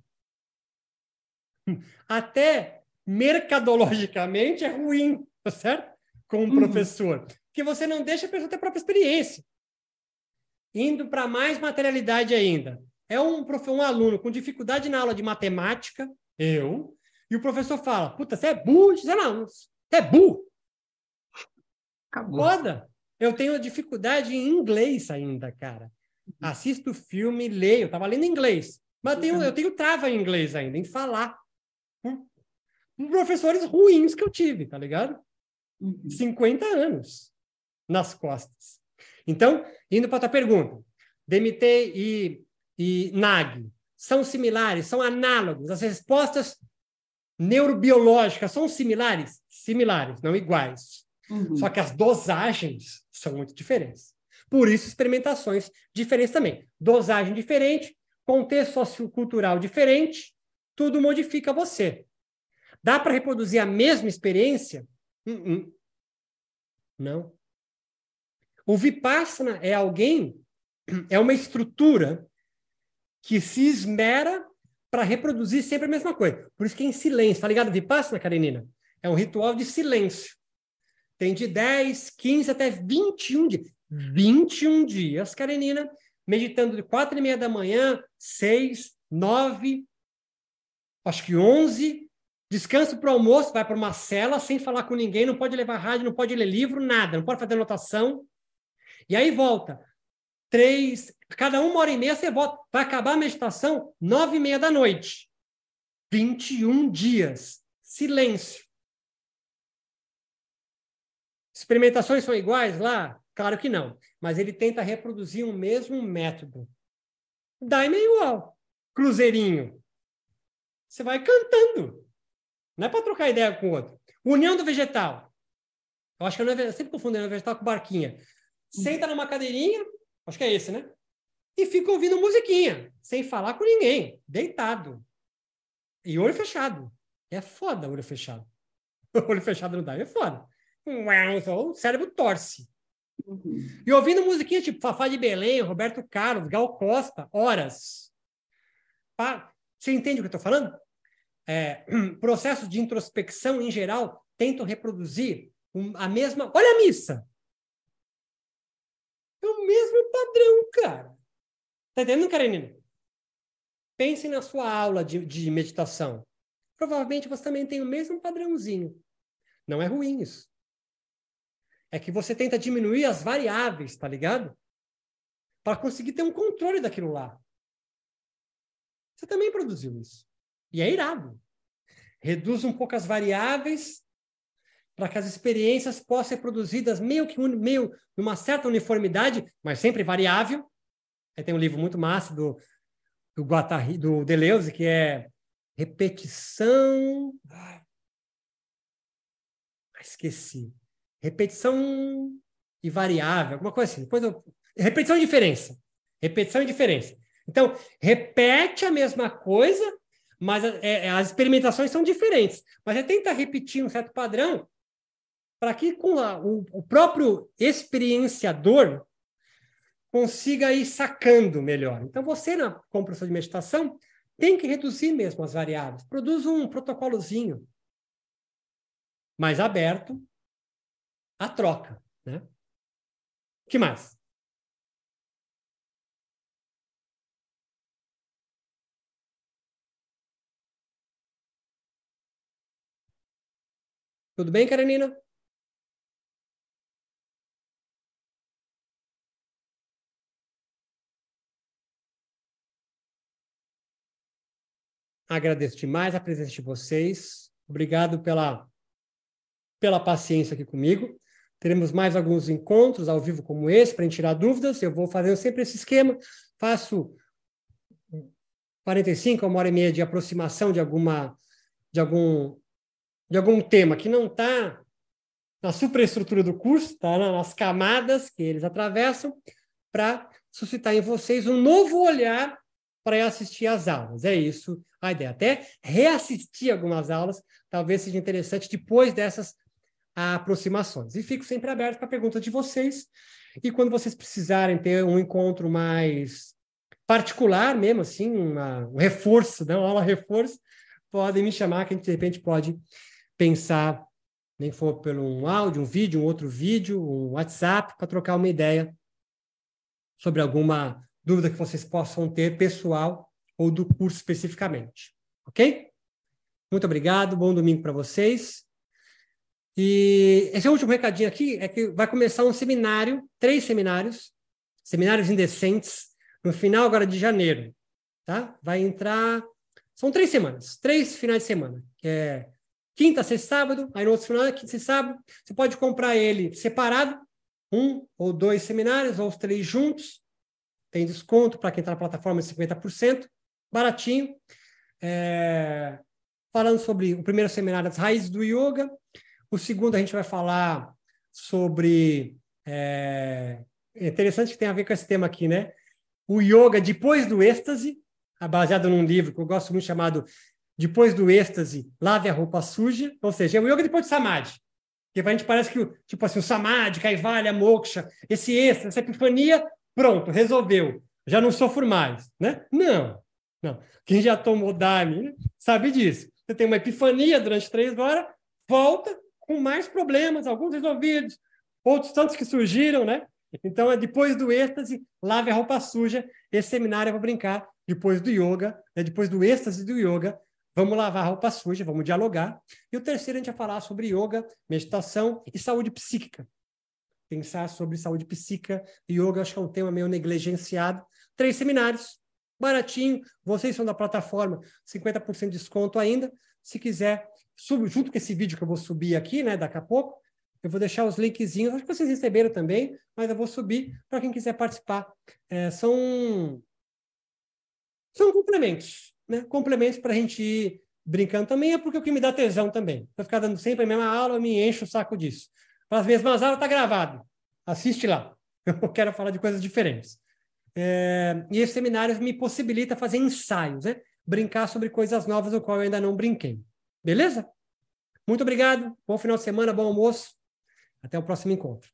Até mercadologicamente é ruim, tá certo? Com um uhum. professor. Porque você não deixa a pessoa ter a própria experiência. Indo para mais materialidade ainda. É um, um aluno com dificuldade na aula de matemática, eu, e o professor fala: Puta, você é burro? Você não, você é burro. Acabou. Foda. Eu tenho dificuldade em inglês ainda, cara. Assisto filme, leio. Eu tava lendo em inglês. Mas eu tenho, eu tenho trava em inglês ainda, em falar. Com, professores ruins que eu tive, tá ligado? 50 uhum. anos nas costas. Então, indo para a tua pergunta, DMT e, e NAG são similares, são análogos. As respostas neurobiológicas são similares? Similares, não iguais. Uhum. Só que as dosagens são muito diferentes. Por isso, experimentações diferentes também. Dosagem diferente, contexto sociocultural diferente, tudo modifica você. Dá para reproduzir a mesma experiência? Uh -uh. Não. O Vipassana é alguém, é uma estrutura que se esmera para reproduzir sempre a mesma coisa. Por isso que é em silêncio. Tá ligado? Vipassana, Karenina? É um ritual de silêncio. Tem de 10, 15 até 21 dias. 21 dias, Karenina, meditando de quatro e meia da manhã, seis, nove, acho que 11. Descanso para o almoço, vai para uma cela sem falar com ninguém, não pode levar rádio, não pode ler livro, nada, não pode fazer anotação. E aí volta. Três, cada uma hora e meia você volta. Vai acabar a meditação nove e meia da noite. 21 dias. Silêncio. Experimentações são iguais lá? Claro que não. Mas ele tenta reproduzir o mesmo método. Daime é igual. Cruzeirinho. Você vai cantando. Não é para trocar ideia com o outro. União do vegetal. Eu acho que eu, não é, eu sempre confundo o vegetal com barquinha. Senta numa cadeirinha, acho que é esse, né? E fica ouvindo musiquinha, sem falar com ninguém, deitado. E olho fechado. É foda olho fechado. olho fechado não dá, é foda. O cérebro torce. Uhum. E ouvindo musiquinha tipo Fafá de Belém, Roberto Carlos, Gal Costa, horas. Você entende o que eu estou falando? É, processos de introspecção, em geral, tentam reproduzir a mesma. Olha a missa! É o mesmo padrão, cara. Tá entendendo, Karenina? Pense na sua aula de, de meditação. Provavelmente você também tem o mesmo padrãozinho. Não é ruim isso é que você tenta diminuir as variáveis, tá ligado? Para conseguir ter um controle daquilo lá. Você também produziu isso. E é irado. Reduz um pouco as variáveis para que as experiências possam ser produzidas meio que meio numa certa uniformidade, mas sempre variável. Aí tem um livro muito massa do do Guattari, do Deleuze que é repetição. Ai, esqueci repetição e variável, alguma coisa assim. Depois eu... Repetição e diferença. Repetição e diferença. Então, repete a mesma coisa, mas é, as experimentações são diferentes. Mas é tenta repetir um certo padrão para que com a, o, o, próprio experienciador consiga ir sacando melhor. Então, você, na, como professor de meditação, tem que reduzir mesmo as variáveis. Produz um protocolozinho mais aberto a troca. Né? Que mais? Tudo bem, Karenina? Agradeço demais a presença de vocês. Obrigado pela, pela paciência aqui comigo. Teremos mais alguns encontros ao vivo como esse para tirar dúvidas. Eu vou fazendo sempre esse esquema. Faço 45 a uma hora e meia de aproximação de alguma de algum de algum tema que não está na superestrutura do curso, está nas camadas que eles atravessam, para suscitar em vocês um novo olhar para assistir às aulas. É isso a ideia. Até reassistir algumas aulas, talvez seja interessante depois dessas a aproximações. E fico sempre aberto para perguntas de vocês. E quando vocês precisarem ter um encontro mais particular mesmo, assim, uma, um reforço, né? uma aula reforço, podem me chamar, que a gente de repente pode pensar, nem for pelo um áudio, um vídeo, um outro vídeo, um WhatsApp, para trocar uma ideia sobre alguma dúvida que vocês possam ter, pessoal ou do curso especificamente. Ok? Muito obrigado, bom domingo para vocês. E esse último recadinho aqui é que vai começar um seminário, três seminários, seminários indecentes, no final agora de janeiro, tá? Vai entrar, são três semanas, três finais de semana, que é quinta, sexta, sábado, aí no outro final, quinta, sexta, sábado, você pode comprar ele separado, um ou dois seminários, ou os três juntos, tem desconto para quem está na plataforma de 50%, baratinho. É... Falando sobre o primeiro seminário, as raízes do yoga, o segundo, a gente vai falar sobre é, é interessante que tem a ver com esse tema aqui, né? O yoga depois do êxtase, baseado num livro que eu gosto muito chamado Depois do êxtase, lave a roupa suja, ou seja, é o yoga depois do samadhi. Porque a gente parece que, tipo assim, o samadhi, kaivalya, moksha, esse êxtase, essa epifania, pronto, resolveu. Já não sofro mais, né? Não, não. Quem já tomou Dharma sabe disso. Você tem uma epifania durante três horas, volta com mais problemas, alguns resolvidos, outros tantos que surgiram, né? Então, é depois do êxtase, lave a roupa suja. Esse seminário eu vou brincar depois do yoga, né? depois do êxtase do yoga. Vamos lavar a roupa suja, vamos dialogar. E o terceiro, a gente vai falar sobre yoga, meditação e saúde psíquica. Pensar sobre saúde psíquica e yoga, acho que é um tema meio negligenciado. Três seminários, baratinho. Vocês são da plataforma, 50% de desconto ainda. Se quiser, junto com esse vídeo que eu vou subir aqui, né, daqui a pouco. Eu vou deixar os linkzinhos, acho que vocês receberam também, mas eu vou subir para quem quiser participar. É, são, são complementos, né? Complementos para a gente ir brincando também, é porque o que me dá tesão também. Para ficar dando sempre a mesma aula, eu me encho o saco disso. Para as mesmas aulas, está gravado. Assiste lá. Eu quero falar de coisas diferentes. É, e esse seminário me possibilita fazer ensaios, né? Brincar sobre coisas novas, o qual eu ainda não brinquei. Beleza? Muito obrigado. Bom final de semana, bom almoço. Até o próximo encontro.